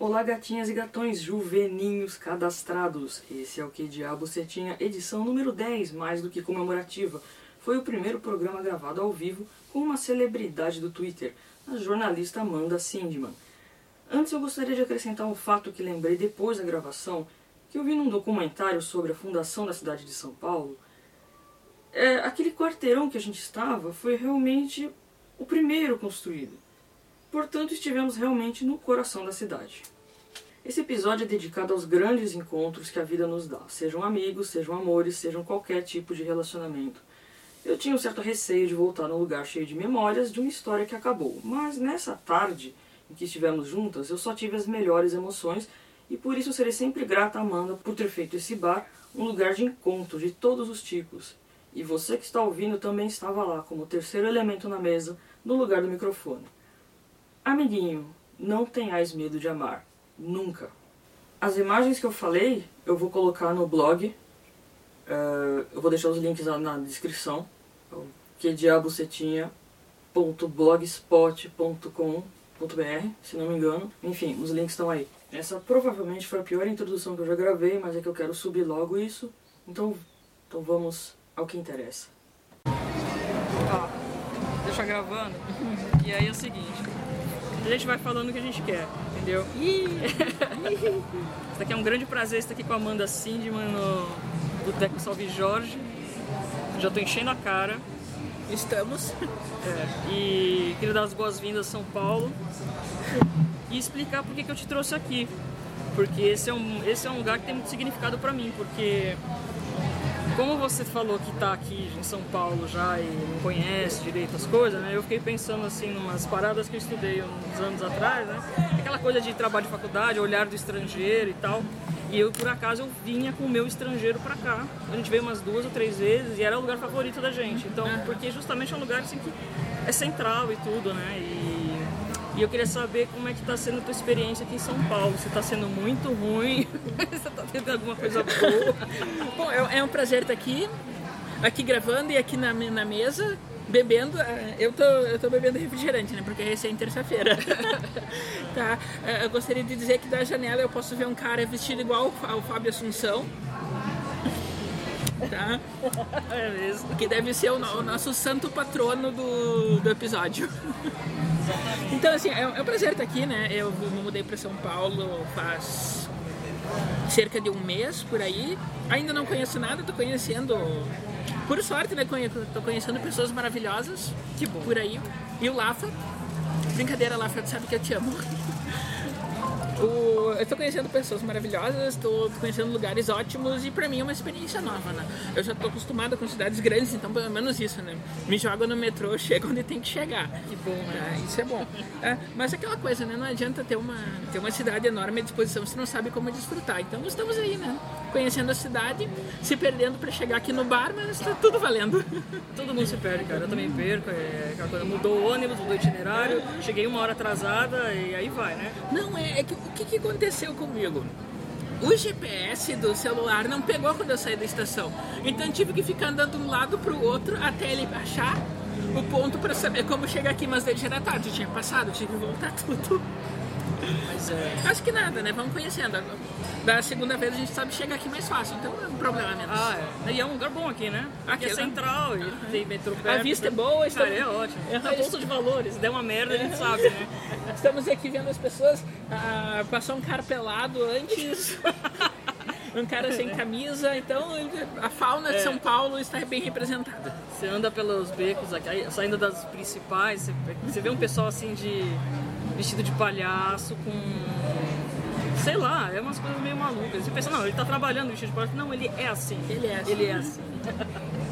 Olá gatinhas e gatões juveninhos cadastrados. Esse é o Que Diabo Você Tinha, edição número 10, mais do que comemorativa. Foi o primeiro programa gravado ao vivo com uma celebridade do Twitter, a jornalista Amanda Sindman. Antes eu gostaria de acrescentar um fato que lembrei depois da gravação, que eu vi num documentário sobre a fundação da cidade de São Paulo. É, aquele quarteirão que a gente estava foi realmente o primeiro construído. Portanto, estivemos realmente no coração da cidade. Esse episódio é dedicado aos grandes encontros que a vida nos dá, sejam amigos, sejam amores, sejam qualquer tipo de relacionamento. Eu tinha um certo receio de voltar num lugar cheio de memórias de uma história que acabou, mas nessa tarde em que estivemos juntas, eu só tive as melhores emoções e por isso serei sempre grata a Amanda por ter feito esse bar um lugar de encontro de todos os tipos. E você que está ouvindo também estava lá como terceiro elemento na mesa, no lugar do microfone. Amiguinho, não tenhais medo de amar. Nunca. As imagens que eu falei, eu vou colocar no blog. Uh, eu vou deixar os links na, descrição. Que diabo você tinha .blogspot.com.br, se não me engano. Enfim, os links estão aí. Essa provavelmente foi a pior introdução que eu já gravei, mas é que eu quero subir logo isso. Então, então vamos ao que interessa. Ó, deixa gravando. E aí é o seguinte, a gente vai falando o que a gente quer, entendeu? Isso aqui é um grande prazer estar aqui com a Amanda Sindman no Boteco Salve Jorge. Já tô enchendo a cara. Estamos. É, e queria dar as boas-vindas a São Paulo e explicar por que, que eu te trouxe aqui. Porque esse é um, esse é um lugar que tem muito significado para mim, porque como você falou que está aqui em São Paulo já e não conhece direito as coisas, né? Eu fiquei pensando assim umas paradas que eu estudei uns anos atrás, né? Aquela coisa de trabalho de faculdade, olhar do estrangeiro e tal. E eu, por acaso, eu vinha com o meu estrangeiro pra cá. A gente veio umas duas ou três vezes e era o lugar favorito da gente. Então, porque justamente é um lugar assim que é central e tudo, né? E e eu queria saber como é que está sendo a tua experiência aqui em São Paulo. Se está sendo muito ruim, se está tendo alguma coisa boa. Bom, é, é, um prazer estar aqui, aqui gravando e aqui na, na mesa, bebendo. É, eu tô, eu tô bebendo refrigerante, né? Porque é recém terça-feira. tá? É, eu gostaria de dizer que da janela eu posso ver um cara vestido igual ao Fábio Assunção. Tá? É mesmo. Que deve ser o, o nosso santo patrono do, do episódio. Então, assim, é, é um prazer estar aqui, né? Eu me mudei para São Paulo faz cerca de um mês por aí. Ainda não conheço nada, tô conhecendo. Por sorte, né? Tô conhecendo pessoas maravilhosas. Que bom. Por aí. E o Lafa. Brincadeira, Lafa, tu sabe que eu te amo. O, eu estou conhecendo pessoas maravilhosas, estou conhecendo lugares ótimos e para mim é uma experiência nova, né? Eu já estou acostumada com cidades grandes, então pelo menos isso, né? Me joga no metrô, chega onde tem que chegar. Que bom, né? É, isso é bom. É, mas aquela coisa, né? Não adianta ter uma, ter uma cidade enorme à disposição se não sabe como desfrutar. Então estamos aí, né? Conhecendo a cidade, se perdendo para chegar aqui no bar, mas está tudo valendo. Todo mundo se perde, cara. Eu também perco. É, mudou o ônibus, mudou o itinerário, cheguei uma hora atrasada e aí vai, né? Não, é, é que o que, que aconteceu comigo? O GPS do celular não pegou quando eu saí da estação. Então tive que ficar andando de um lado para o outro até ele achar o ponto para saber como chegar aqui. Mas ele já era tarde, tinha passado, tive que voltar tudo. Mas é... Acho que nada, né? Vamos conhecendo. Da segunda vez a gente sabe chegar aqui mais fácil, então é um problema menos. Ah, é. E é um lugar bom aqui, né? Aqui é, é central, e tem metrô perto. A vista é boa, está... Cara, é ótimo. É, a bolsa de valores, der uma merda, a gente sabe, né? Estamos aqui vendo as pessoas. Ah, passou um cara pelado antes. um cara sem camisa, então a fauna de São Paulo está bem representada. Você anda pelos becos aqui, saindo das principais, você vê um pessoal assim de vestido de palhaço com sei lá, é umas coisas meio malucas. Você pensa, não, ele tá trabalhando vestido de palhaço. Não, ele é assim. Ele é assim. Ele é assim.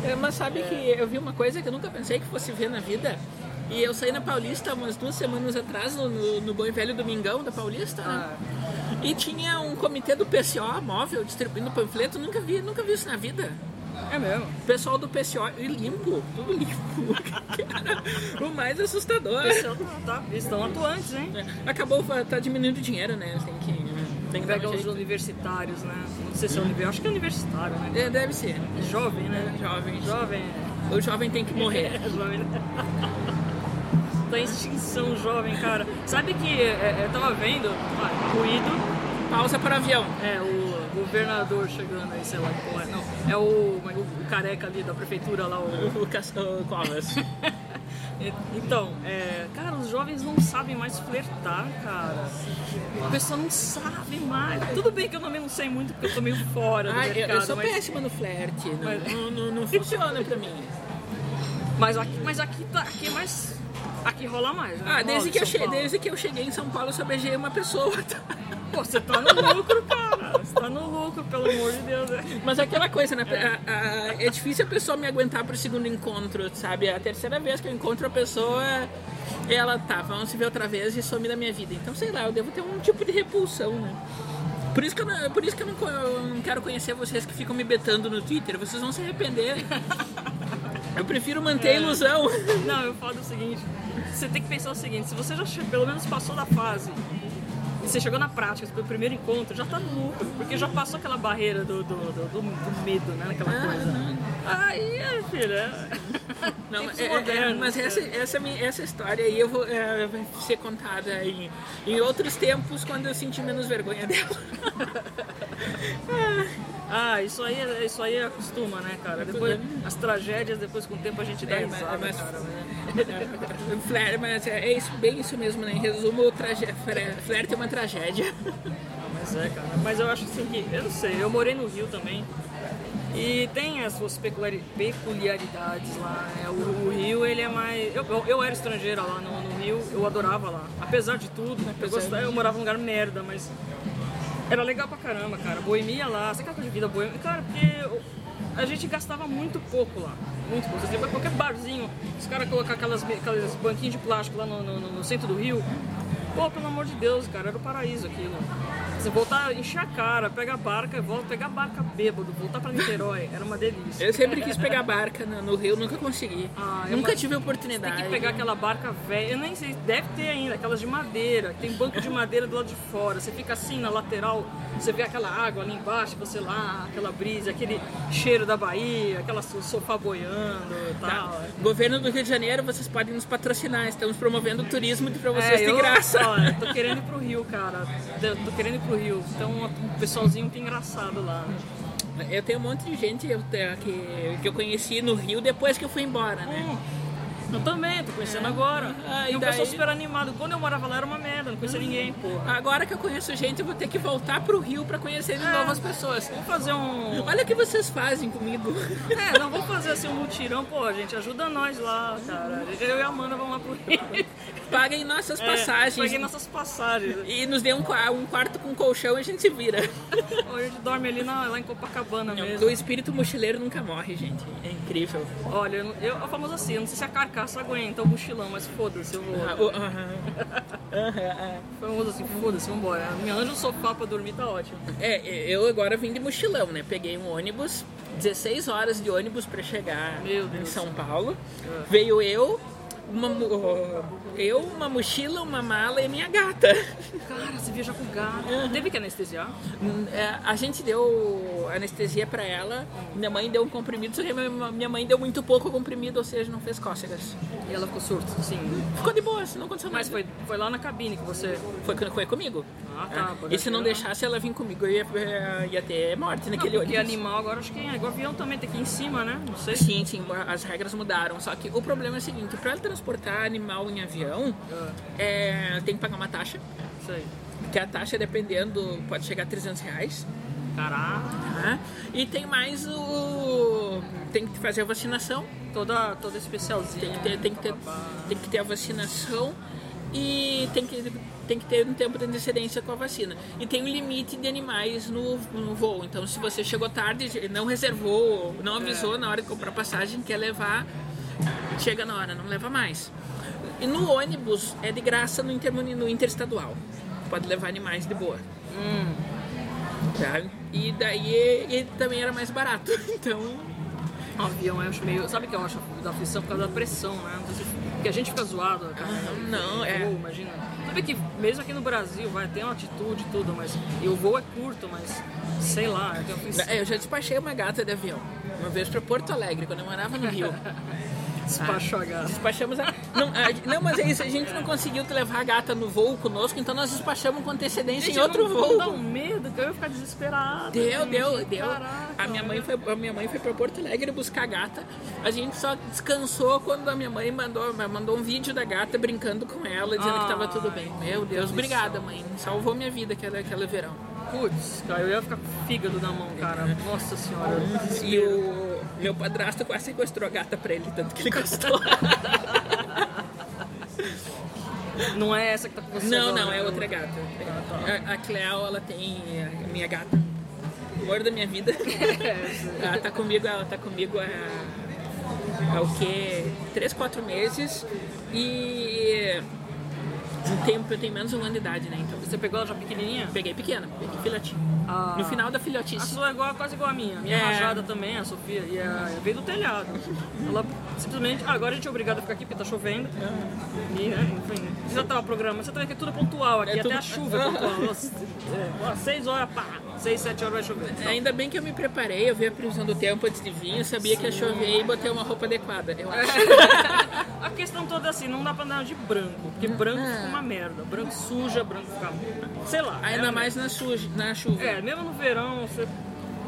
É, mas sabe é. que eu vi uma coisa que eu nunca pensei que fosse ver na vida. E eu saí na Paulista umas duas semanas atrás, no, no, no Bom e Velho Domingão da Paulista, né? Ah. E tinha um comitê do PCO móvel distribuindo panfleto. Nunca vi, nunca vi isso na vida. É mesmo. O pessoal do PCO, e limpo, tudo limpo. Cara, o mais assustador. PCO tá, eles estão atuantes, hein? Acabou, tá diminuindo o dinheiro, né? Tem que. Tem que pegar os universitários, né? Não sei se é universitário, acho que é universitário, né? É, deve ser. Jovem, né? É, jovem. Jovem. O jovem tem que morrer. jovem. tá em extinção jovem, cara. Sabe que é, eu tava vendo, ah, ruído, Pausa para avião. é o governador chegando aí, sei lá, porra é. Não, é o, o, o careca ali da prefeitura lá, o, O Cas- o Covas. Então, é, cara, os jovens não sabem mais flertar, cara. A pessoa não sabe mais. Tudo bem que eu também não sei muito porque eu tô meio fora do Ai, eu, mercado, eu sou mas, péssima no flerte. Não, Mas- não, não- não funciona pra mim. mas aqui, mas aqui tá, aqui é mais, aqui rola mais. Né? Ah, desde que, eu São che- Paulo. desde que eu cheguei em São Paulo, eu só beijei uma pessoa. Pô, você tá no lucro, cara. Você tá no lucro, pelo amor de Deus. né? Mas é aquela coisa, né? A- a- é difícil a pessoa me aguentar pro segundo encontro, sabe? A terceira vez que eu encontro a pessoa, ela tá, vamos se ver outra vez e some da minha vida. Então, sei lá, eu devo ter um tipo de repulsão, né? Por isso que eu não, por isso que eu não, eu não quero conhecer vocês que ficam me betando no Twitter. Vocês vão se arrepender. Eu prefiro manter a ilusão. Não, eu falo o seguinte: você tem que pensar o seguinte, se você já pelo menos passou da fase e você chegou na prática, foi o primeiro encontro, já tá no lucro, porque já passou aquela barreira do, do, do, do- do medo, né? Aquela coisa. Aí, é, filho, é. Não, Tempos é- é- modernos, mas essa, essa, mi- essa história aí eu vou, é, vai ser contada em, em outros tempos quando eu sentir menos vergonha dela. Ah, isso aí, é- isso aí acostuma, né, cara? Depois, as tragédias, depois com o tempo a gente dá É, risada, mas, cara. Flare- mas é, é isso, bem isso mesmo, né? Em resumo, trage, flare- flerte é uma tragédia. Mas é, cara. Mas eu acho assim que, eu não sei, eu morei no Rio também. E tem as suas peculiari- peculiaridades lá. né? O, o Rio, ele é mais. Eu, eu, eu era estrangeira lá no, no Rio, eu adorava lá. Apesar de tudo, eu, gostava, eu morava num lugar merda, mas. Era legal pra caramba, cara. Boemia lá, sabe aquela coisa de vida boêmia? Cara, porque a gente gastava muito pouco lá. Muito pouco. Você vai qualquer barzinho, os caras colocam aquelas, aquelas banquinhos de plástico lá no, no- no centro do Rio. Pô, pelo amor de Deus, cara, era o paraíso aquilo. Você voltar, encher a cara, pegar a barca, volta, pegar a barca bêbado, voltar pra Niterói, era uma delícia. Eu sempre quis pegar barca no, no Rio, nunca consegui. Ah, nunca uma- tive Tem oportunidade. que pegar aquela barca velha, eu nem sei, deve ter ainda, aquelas de madeira, tem banco de madeira do lado de fora. Você fica assim na lateral, você vê aquela água ali embaixo, você lá, aquela brisa, aquele cheiro da Bahia, aquela so- sofá boiando e Tá. tal. Governo do Rio de Janeiro, vocês podem nos patrocinar. Estamos promovendo turismo de pra vocês É, de eu, graça. Olha, tô querendo ir pro Rio, cara. Tô querendo ir pro Rio. Então, um pessoalzinho muito engraçado lá. Eu tenho um monte de gente eu te- que, que eu conheci no Rio depois que eu fui embora, né? Eu também, tô conhecendo agora. Ah, e e um pessoal daí? super animado. Quando eu morava lá era uma merda, não conhecia ninguém, porra. Agora que eu conheço gente, eu vou ter que voltar pro Rio pra conhecer de É. novas pessoas. Vamos fazer um. Olha o que vocês fazem comigo. É, não, vamos fazer assim um mutirão, pô, gente, ajuda nós lá, cara. Eu e a Amanda vamos lá pro Rio. Paguem nossas É, passagens. Paguei nossas passagens. E nos dê um, um quarto com colchão e a gente se vira. Ou a gente dorme ali na- lá em Copacabana mesmo. O espírito mochileiro nunca morre, gente. É incrível. Olha, eu, eu, é famoso assim, eu não sei se a carcaça aguenta o mochilão, mas foda-se, eu vou. Ah, o- é. Famoso assim, foda-se, vambora. Me arranja um sofá pra dormir, tá ótimo. É, eu agora vim de mochilão, né? Peguei um ônibus, 16 horas de ônibus pra chegar em. São Paulo. Veio eu, uma, eu, uma mochila, uma mala e minha gata. Cara, você viaja com gato. Teve que anestesiar? É, a gente deu anestesia pra ela, minha mãe deu um comprimido, só que minha mãe deu muito pouco comprimido, ou seja, não fez cócegas. E ela ficou surto, sim. Ficou de boa, não aconteceu Mas nada. foi, foi lá na cabine que você. Foi, foi comigo. Ah, tá. É. E se não deixasse ela vir comigo, eu ia, é, ia ter morte Não, naquele porque ônibus. animal agora acho que é igual avião também, tem ir em cima, né? Não sei. Sim, sim, as regras mudaram. Só que o problema é o seguinte, para transportar animal em avião, é, tem que pagar uma taxa. Sei. Que a taxa, dependendo, pode chegar a 300 reais. Caraca. E tem mais o... Tem que fazer a vacinação. Toda, toda especialzinha. Tem que ter, tem que ter, tem que ter a vacinação e tem que, tem que ter um tempo de antecedência com a vacina. E tem um limite de animais no, no voo. Então, se você chegou tarde, não reservou, não avisou na hora de comprar passagem, quer levar, chega na hora, não leva mais. E no ônibus é de graça no, intermuni- no interestadual. Pode levar animais de boa. Tá? E daí e também era mais barato. Então, O avião eu acho meio. Sabe o que eu acho da aflição por causa da pressão, né? Não sei se- Porque a gente fica zoado, cara. não, é. Voo, imagina. Sabe que mesmo aqui no Brasil vai ter uma atitude e tudo, mas. E o voo é curto, mas. Sei lá, eu tenho aflição. eu já despachei uma gata de avião. Uma vez para Porto Alegre, quando eu morava no Rio. Despacho a gás. Despachamos a, Não, a- não, mas é isso, a gente não conseguiu levar a gata no voo conosco, então nós despachamos com antecedência Gente, em outro não, voo. Dá um medo que eu ia ficar desesperado. Deu, gente. deu, deu. Caraca, A minha mãe foi, a minha mãe foi para Porto Alegre buscar a gata. A gente só descansou quando a minha mãe mandou, mandou um vídeo da gata brincando com ela, dizendo que tava tudo bem. Meu Deus, obrigada, mãe. Salvou minha vida aquele, aquele verão. Putz, cara, eu ia ficar com fígado na mão, cara. Nossa senhora. E o meu padrasto quase sequestrou a gata pra ele, tanto que ele gostou. Não é essa que tá com você Não, agora, não, é outra gata. tá. A, a Cleo, ela tem a minha gata, o amor da minha vida. ela tá comigo, ela tá comigo há, há o quê? Três, quatro meses e um tempo eu tenho menos de um ano de idade, né? Então Você pegou ela já pequenininha? peguei pequena, peguei filhotinho. Ah. No final da A filhotice. sua é igual, quase igual a minha. Minha É. rajada também, a Sofia. E a, veio do telhado. Ela simplesmente. Ah, agora a gente é obrigado a ficar aqui porque tá chovendo. E, né, enfim. Já tava programando. Você tá que é tudo pontual aqui, É até tudo- a chuva é pontual. Nossa, é, seis horas, pá. Seis, sete horas vai chover. Então, Ainda bem que eu me preparei, eu vi a previsão do tempo antes de vir, eu sabia que ia chover e botei uma roupa adequada, eu acho. a questão toda é assim, não dá pra andar de branco. Porque branco fica uma merda. Branco suja, branco fica. Sei lá. Ainda é, mais na, suja, na chuva. É, mesmo no verão, você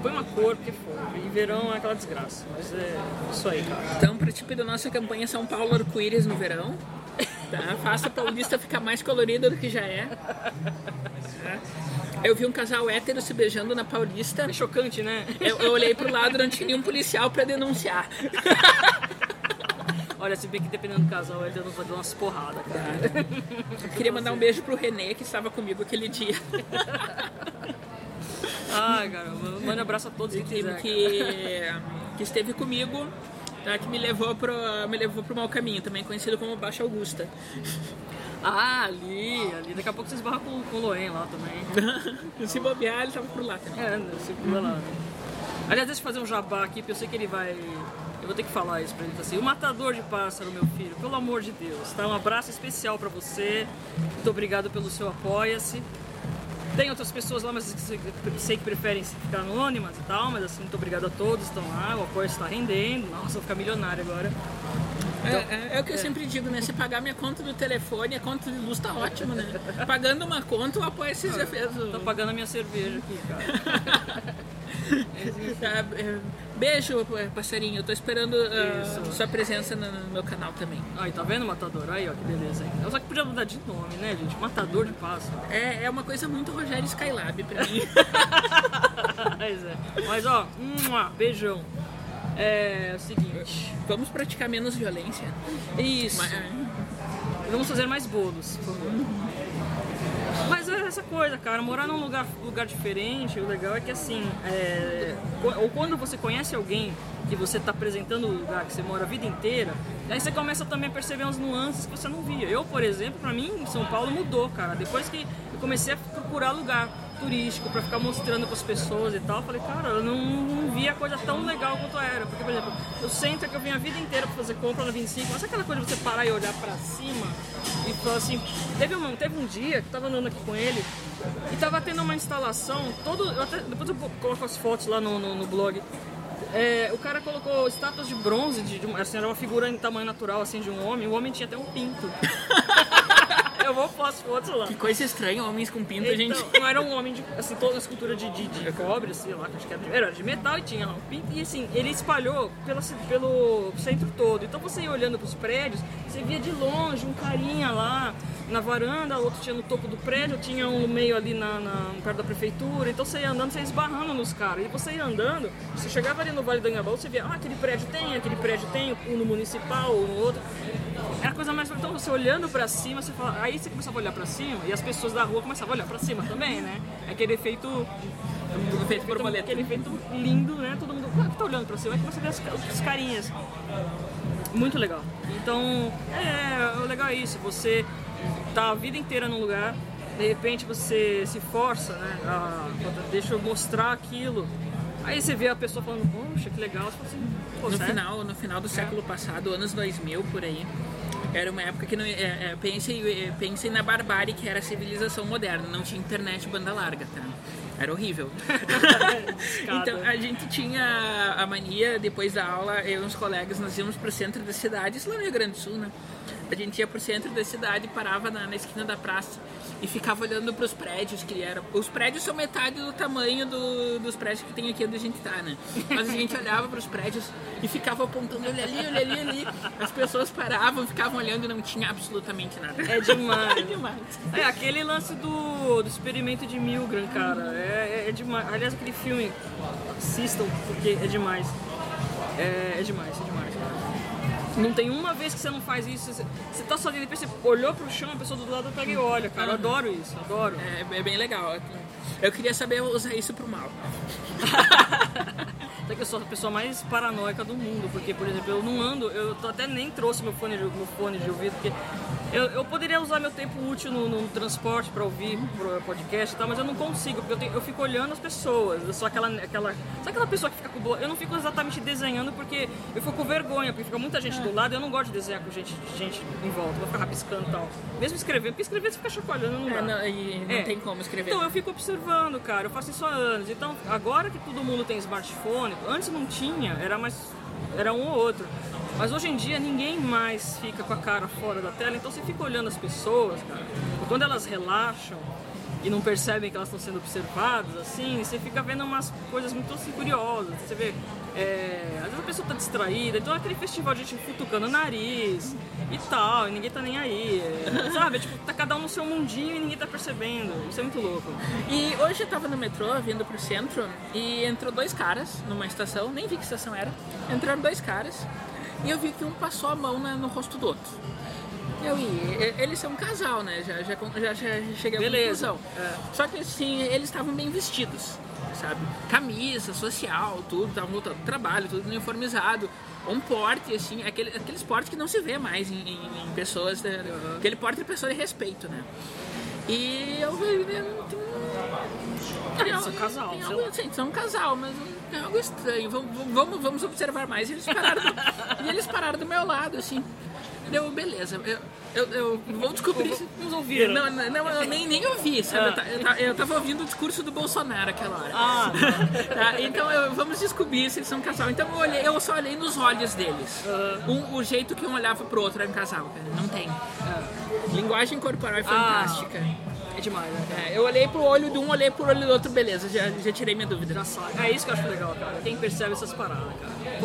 põe uma cor que for. E verão é aquela desgraça. Mas é isso aí, cara. Então, para tipo da nossa campanha São Paulo Arco-Íris no verão, tá? faça a Paulista ficar mais colorida do que já é. Tá? Eu vi um casal hétero se beijando na Paulista. É chocante, né? Eu, eu olhei pro lado, não tinha nenhum policial para denunciar. Olha, se bem que dependendo do casal, ele não vai dar umas porradas, cara. Eu queria mandar um beijo pro Renê, que estava comigo aquele dia. Ai, cara, manda abraço a todos que que, que, que esteve comigo, tá? que me levou, pro, me levou pro mau caminho, também conhecido como Baixa Augusta. Ah, ali, ali. Daqui a pouco vocês barram com, com o Loen lá também. se bobear, ele tava por lá também. É, né, você pula lá. Aliás, deixa eu fazer um jabá aqui, porque eu sei que ele vai. Eu vou ter que falar isso pra ele assim. O matador de pássaro, meu filho, pelo amor de Deus, tá? Um abraço especial pra você. Muito obrigado pelo seu apoia-se. Tem outras pessoas lá, mas sei que preferem ficar anônimas e tal, mas assim, muito obrigado a todos estão lá. O apoio está rendendo. Nossa, vou ficar milionário agora. É, é, é o que eu sempre digo, né? Se pagar minha conta do telefone, a conta de luz tá ótimo, né? Pagando uma conta, o apoio você já fez. o- Tô pagando a minha cerveja aqui, cara. É, Beijo, passarinho. Eu tô esperando Isso. sua presença no, no meu canal também. Aí, tá vendo, Matador? Aí, ó, que beleza, hein? Só que podia mudar de nome, né, gente? Matador de pássaro. É, é uma coisa muito Rogério Skylab pra mim. Mas, é. Mas ó, mua, beijão. É o seguinte. Vamos praticar menos violência. Isso. Mas, é, Vamos fazer mais bolos, por favor. Mas é essa coisa, cara, morar num lugar, lugar diferente, o legal é que assim, é, ou quando você conhece alguém que você está apresentando o lugar que você mora a vida inteira, aí você começa também a perceber umas nuances que você não via. Eu, por exemplo, pra mim, São Paulo mudou, cara. Depois que eu comecei a procurar lugar turístico pra ficar mostrando pras pessoas e tal, eu falei, cara, eu não, não via coisa tão legal quanto era. Porque, por exemplo, o centro que eu vim a vida inteira pra fazer compra na 25, mas sabe aquela coisa de você parar e olhar pra cima e falar assim, teve um, teve um dia que eu tava andando aqui com ele e tava tendo uma instalação, todo, eu até- depois eu coloco as fotos lá no, no, no blog. É, o cara colocou estátuas de bronze, de, de assim, era uma figura em tamanho natural assim de um homem, o homem tinha até um pinto. eu vou as fotos lá. que coisa estranha, homens com pinto, gente. Então, não era um homem de, assim, toda a escultura de, de, de cobre, sei lá, acho que era, era de metal e tinha lá um pinto. E assim, ele espalhou pela, pelo centro todo. Então você ia olhando pros prédios, você via de longe um carinha lá na varanda, outro tinha no topo do prédio, tinha um no meio ali na, na- perto da prefeitura. Então você ia andando, você ia esbarrando nos caras. E você ia andando, você chegava ali no Vale do Anhangabaú, você via, ah, aquele prédio tem, aquele prédio tem, um no municipal, um no outro. É a coisa mais. Então você olhando pra cima, você fala. Aí você começava a olhar pra cima e as pessoas da rua começavam a olhar pra cima também, né? É aquele efeito. Efeito borboleta. Aquele efeito lindo, né? Todo mundo ah, tá olhando pra cima, aí começa a ver as, as carinhas. Muito legal. Então, é, o legal é isso, você tá a vida inteira num lugar, de repente você se força, né? A, deixa eu mostrar aquilo. Aí você vê a pessoa falando, poxa, que legal, você fala assim, No sério? final, no final do século passado, anos 2000, por aí, era uma época que não, é, é, pensem, é, pensem na barbárie que era a civilização moderna, não tinha internet banda larga, tá? Era horrível. Então a gente tinha a mania, depois da aula, eu e uns colegas, nós íamos pro centro da cidade, isso lá no Rio Grande do Sul, né? A gente ia pro centro da cidade, parava na, na esquina da praça e ficava olhando pros prédios que eram. Os prédios são metade do tamanho do- dos prédios que tem aqui onde a gente tá, né? Mas a gente olhava pros prédios e ficava apontando, olha ali, olha ali, ali. As pessoas paravam, ficavam olhando e não tinha absolutamente nada. É demais. É demais. É, aquele lance do, do experimento de Milgram, cara. É, é, é demais. Aliás, aquele filme, assistam, porque é demais. É, é demais, é demais. Não tem uma vez que você não faz isso. Você, você tá sozinho, depois você olhou pro chão, a pessoa do lado pega e olha, cara. Eu adoro isso, adoro. É, é bem legal. Eu queria saber usar isso pro mal. Até que eu sou a pessoa mais paranoica do mundo, porque, por exemplo, eu não ando, eu até nem trouxe meu fone de, meu fone de ouvido, porque eu, eu poderia usar meu tempo útil no, no transporte para ouvir pro podcast e tal, mas eu não consigo, porque eu, tenho- eu fico olhando as pessoas, eu sou aquela, aquela. Sabe aquela pessoa que fica com boa? Eu não fico exatamente desenhando porque eu fico com vergonha, porque fica muita gente do lado e eu não gosto de desenhar com gente, gente em volta, vou ficar rabiscando e tal. Mesmo escrevendo, porque escrever você fica chacoalhando, não dá. É, não, e não É. tem como escrever. Então eu fico observando, cara, eu faço isso há anos. Então, agora que todo mundo tem smartphone, antes não tinha, era mais. Era um ou outro. Mas hoje em dia ninguém mais fica com a cara fora da tela, então você fica olhando as pessoas, cara. E quando elas relaxam e não percebem que elas estão sendo observadas, assim, você fica vendo umas coisas muito assim, curiosas. Você vê. É, às vezes a pessoa tá distraída, então é aquele festival de gente futucando o nariz e tal, e ninguém tá nem aí. é, sabe? Tipo, tá cada um no seu mundinho e ninguém tá percebendo. Isso é muito louco. E hoje eu tava no metrô, vindo pro centro, e entrou dois caras numa estação, nem vi que estação era. Entraram dois caras, e eu vi que um passou a mão na- no rosto do outro. Eu ia, e- eles são um casal, né? Já, já, já, já cheguei Beleza. conclusão. Só que assim, eles estavam bem vestidos, sabe? Camisa, social, tudo, estavam voltando do trabalho, tudo uniformizado. Um porte, assim, aquele, aqueles portes que não se vê mais em, em- em pessoas, né? aquele porte de pessoa de respeito, né? E eu vi, né? um- Ah, eles são casal, tem algo, assim, são um casal, mas é algo estranho. Vamos, vamos, vamos observar mais. E eles pararam do, e eles pararam do meu lado, assim. Deu, beleza. Eu, eu, eu vou descobrir. se- Uns ouviram. Não, não, não, eu nem, nem ouvi, sabe? Eu, ta- eu, ta- eu tava ouvindo o discurso do Bolsonaro aquela hora. Ah. Tá, Então eu- vamos descobrir se eles são um casal. Então eu, olhei, eu só olhei nos olhos deles. Um- o jeito que um olhava pro outro era um casal, cara. Não tem. Linguagem corporal é fantástica. É demais, né? É, eu olhei pro olho de um, olhei pro olho do outro, beleza, já, já tirei minha dúvida. Já sabe. É isso que eu acho legal, cara. Quem percebe essas paradas, cara.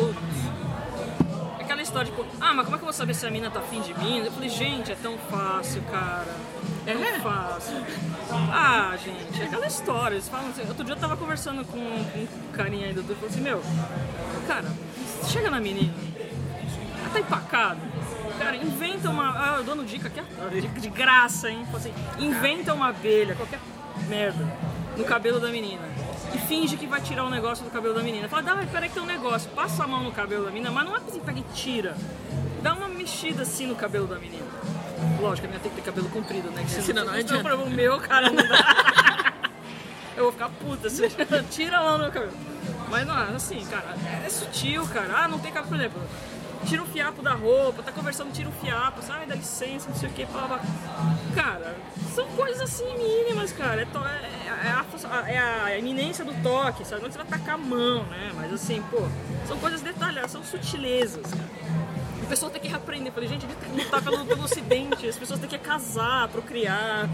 História, tipo, ah, mas como é que eu vou saber se a mina tá afim de mim? Eu falei, gente, é tão fácil, cara. É tão É? fácil. Ah, gente, é aquela história. Eles falam assim, outro dia eu tava conversando com um carinha aí do Dudu e falou assim, meu, cara, chega na menina, ela tá empacada. Cara, inventa uma. Ah, eu dando dica aqui, de, de graça, hein? Falei assim, inventa uma abelha, qualquer merda, no cabelo da menina. E finge que vai tirar um negócio do cabelo da menina. Fala, dá, peraí que tem um negócio. Passa a mão no cabelo da menina, mas não é assim, pega e tira. Dá uma mexida assim no cabelo da menina. Lógico, a minha tem que ter cabelo comprido, né? Que Senão não se adianta. for o meu, cara, não dá. Eu vou ficar puta se tira a mão no meu cabelo. Mas não, assim, cara, é sutil, cara. Ah, não tem cabelo, por exemplo. Tira o fiapo da roupa, tá conversando, tira o fiapo, sai, dá licença, não sei o que, blá. Cara, são coisas assim mínimas, cara. É, é- é a, é a iminência do toque, sabe? Não você vai tacar a mão, né? Mas assim, pô, são coisas detalhadas, são sutilezas, cara. A pessoa tem que reaprender. Falei, gente, a gente tem que lutar pelo, pelo ocidente. As pessoas têm que casar, procriar.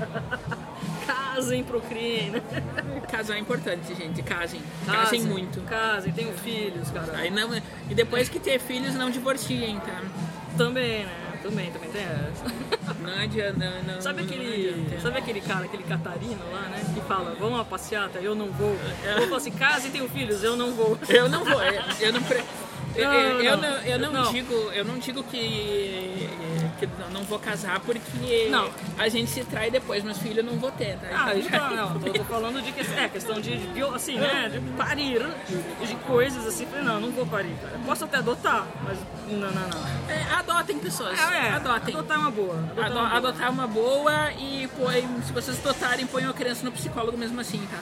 Casem, procriem, né? Casar é importante, gente. Casem. Casem muito. Casem, tenham filhos, cara. Aí não, e depois que ter filhos, não divorciem, tá? Também, né? Também, também tem essa. Não adianta. Não, não, Sabe não aquele, adianta. sabe aquele cara, aquele catarino lá, né? Que fala, vamos uma passeata, eu não vou. Ou fala assim, casa e tenho filhos, eu não vou. Eu não vou, eu, eu não. Pre... eu- Não, eu, eu não. não, eu não, Não. digo, eu não digo que, que não- não vou casar porque Não. a gente se trai depois, meus filhos eu não vou ter, tá? Ah, então, não, tô, tô falando de é, questão de, de assim, né, de parir, de coisas assim, não, não vou parir, cara. Posso até adotar, mas não, não, não. É, adotem pessoas, É, adotem. adotar é uma boa. Adotar, Ado- é uma boa. adotar é uma boa e põe, se vocês adotarem, ponham a criança no psicólogo mesmo assim, tá?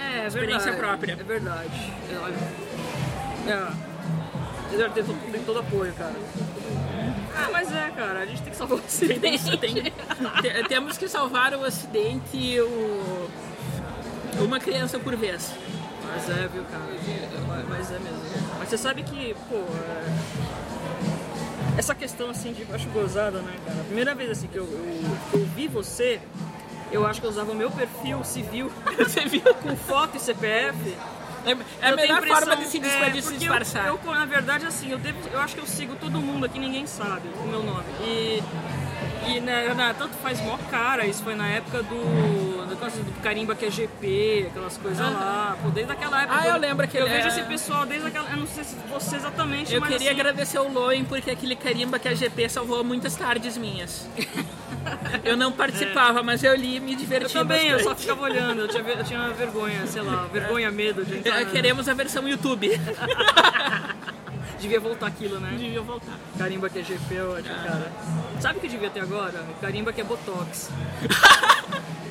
É, é Experiência verdade, própria. É verdade. É. É. Você deve ter todo, tem todo apoio, cara. Ah, mas é, cara, a gente tem que salvar o ocidente. Tem- te- temos que salvar o ocidente o, uma criança por vez. Mas é, viu, cara? Mas- é mesmo. Mas você sabe que, pô, é... essa questão assim de acho gozada, né, cara? A primeira vez assim que eu, eu, eu vi você, eu acho que eu usava o meu perfil civil, Você viu? com foto e CPF. É, é a melhor forma de se, é, de se disfarçar. Eu, eu, na verdade, assim, eu, devo, eu acho que eu sigo todo mundo aqui, ninguém sabe o meu nome. E, e né, na- tanto faz mó cara, isso foi na época do, do, Carimba que é GP, aquelas coisas lá. Pô, desde aquela época. Ah, eu lembro que Eu vejo é- esse pessoal desde aquela. Eu não sei se você exatamente, Eu queria assim, agradecer o Loen porque aquele carimba que a GP salvou muitas tardes minhas. Eu não participava, mas eu li e me Eu diverti também, eu só bastante. ficava olhando, eu tinha, eu tinha vergonha, sei lá, vergonha, medo de entrar. É, Queremos a versão YouTube. Devia voltar aquilo, né? Devia voltar. Carimba que é GP, eu acho, cara. Sabe o que devia ter agora? Carimba que é Botox.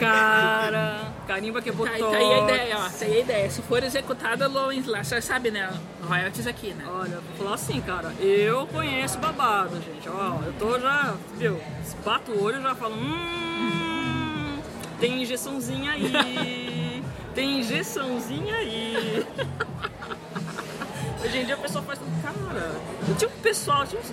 Cara, carimba que é Tá, tá aí a ideia, ó. Tá aí a ideia. Se for executada, Loen lá, você sabe, né? Royalties aqui, né? Olha, vou falar assim, cara, eu conheço babado, gente. Ó, eu tô já, viu? Bato o olho e já falo, hum, tem injeçãozinha aí, tem injeçãozinha aí. Hoje em dia o pessoal faz tudo, cara. Eu tinha um pessoal, tinha, uns-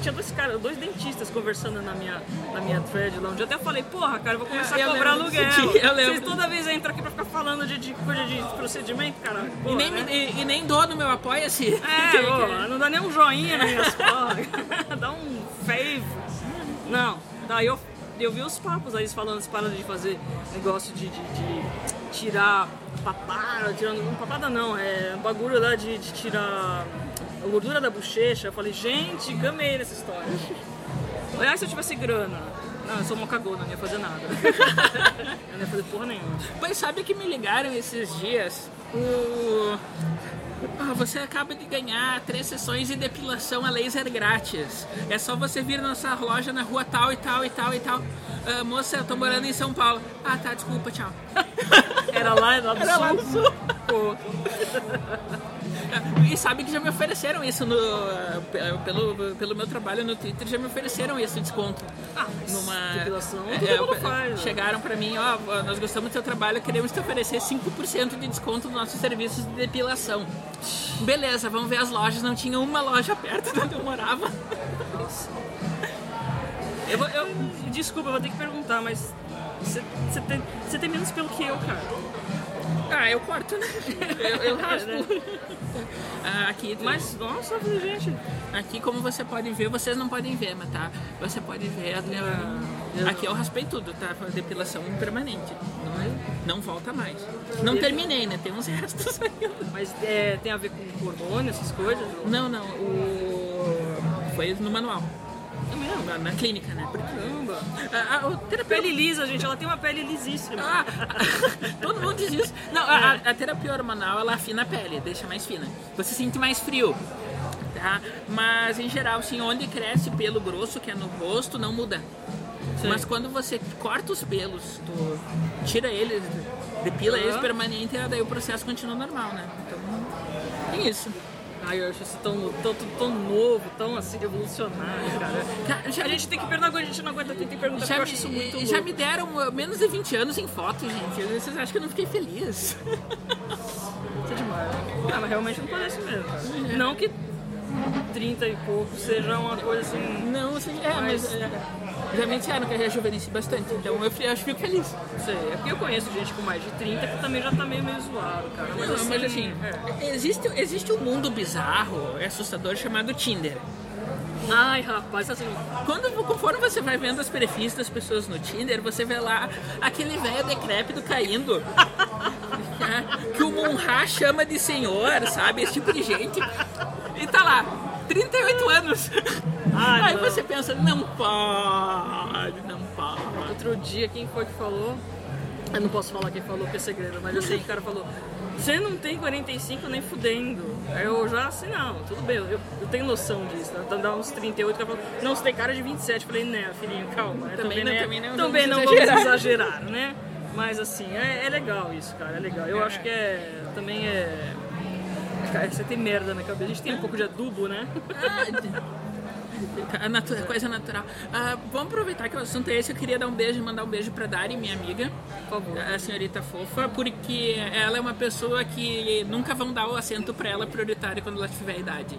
tinha dois caras, dois dentistas conversando na minha, na minha thread lá. Um dia eu até falei, porra, cara, eu vou começar Eu a cobrar aluguel. eu. Vocês toda vez entram aqui pra ficar falando de, de coisa de procedimento, cara. E Porra, nem, né? e, e nem dou no meu apoia-se. É, ó, não dá nem um joinha nas minhas fotos. dá um fave. Não, daí eu, eu vi os papos aí falando, param de fazer negócio de, de, de tirar papada, tirando. Não papada não, é bagulho lá de, de tirar a gordura da bochecha. Eu falei, gente, gamei nessa história. Aliás, se eu tivesse grana. Não, eu sou uma cagona, não ia fazer nada. eu não ia fazer porra nenhuma. Pois sabe que me ligaram esses dias? O... Ah, você acaba de ganhar três sessões de depilação a laser grátis. É só você vir na nossa loja na rua tal e tal e tal e tal. Ah, moça, eu tô morando em São Paulo. Ah, tá, desculpa, tchau. Era lá, lá do Era sul. lá do sul. Pô. E sabe que já me ofereceram isso no, pelo, pelo meu trabalho no Twitter, já me ofereceram esse desconto. Ah, Numa, depilação, é, todo é, faz, né? chegaram pra mim, ó, nós gostamos do teu trabalho, queremos te oferecer 5% de desconto nos nossos serviços de depilação. Beleza, vamos ver as lojas, não tinha uma loja perto de onde eu morava. Eu, vou- eu- desculpa, eu vou ter que perguntar, mas você, você tem, você tem menos pelo que eu, cara. Ah, eu corto, né? Eu, eu raspo. É? Ah, aqui, Mas, nossa, gente. aqui, como você pode ver, vocês não podem ver, mas tá? Você pode ver. eu- aqui eu raspei tudo, tá? Depilação permanente. Não, não volta mais. Não terminei, né? Tem uns restos ainda. Mas é, tem a ver com hormônio, essas coisas? ou- Não, não. O... Foi no manual. É? Na, na clínica, né? Caramba. a, a, o terapeuta Pele lisa, gente, ela tem uma pele lisíssima. Ah, todo mundo diz isso. Não, a, a- a terapia hormonal ela afina a pele, deixa mais fina. Você sente mais frio. Tá? Mas em geral, assim, onde cresce pelo grosso, que é no rosto, não muda. Sim. Mas quando você corta os pelos, tira eles, depila eles Aham. permanente, daí o processo continua normal, né? Então, tem isso. Ai, eu acho isso tão, tão, tão, novo, tão assim, revolucionário, cara. Cara, já, A gente tem que perguntar, a gente não aguenta, tem que perguntar, já, me, isso muito já louco. me deram uh, menos de 20 anos em foto, gente. Vocês acham que eu não fiquei feliz? Isso é demais. Ah, mas realmente não parece mesmo, cara. Não que 30 e pouco seja uma coisa assim. Não, assim, é, mas, Mas- é, já me disseram que eu rejuvenesci bastante, então eu, fi- eu fico feliz. Sei, é porque eu conheço gente com mais de 30 que também já tá meio, meio zoado, cara. Mas Não, assim, mas assim, é. existe, existe um mundo bizarro, é assustador, chamado Tinder. Ai, rapaz, assim. Quando, conforme você vai vendo os perfis das pessoas no Tinder, você vê lá aquele velho decrépito caindo. que o Munha chama de senhor, sabe? Esse tipo de gente. E tá lá, 38 anos. Aí não. você pensa, não pode, não pode. Outro dia, quem foi que falou? Eu não posso falar quem falou, porque é segredo, mas eu sei que o cara falou. Você não tem 45 nem fudendo. Aí eu já assim, não, tudo bem, eu, eu tenho noção disso. Né? Então dá uns 38, o cara falou, não, você tem cara de 27. Eu falei, né, filhinho, calma. né? Também não- né, também não também não vamos exagerar." né? Mas assim, é, é legal isso, cara, é legal. Eu acho que é. Também é. Cara, você tem merda na cabeça. A gente tem um pouco de adubo, né? A natu- coisa natural. Ah, vamos aproveitar que o assunto é esse. Eu queria dar um beijo, mandar um beijo pra Dari, minha amiga, a senhorita fofa, porque ela é uma pessoa que nunca vão dar o assento pra ela prioritário quando ela tiver idade.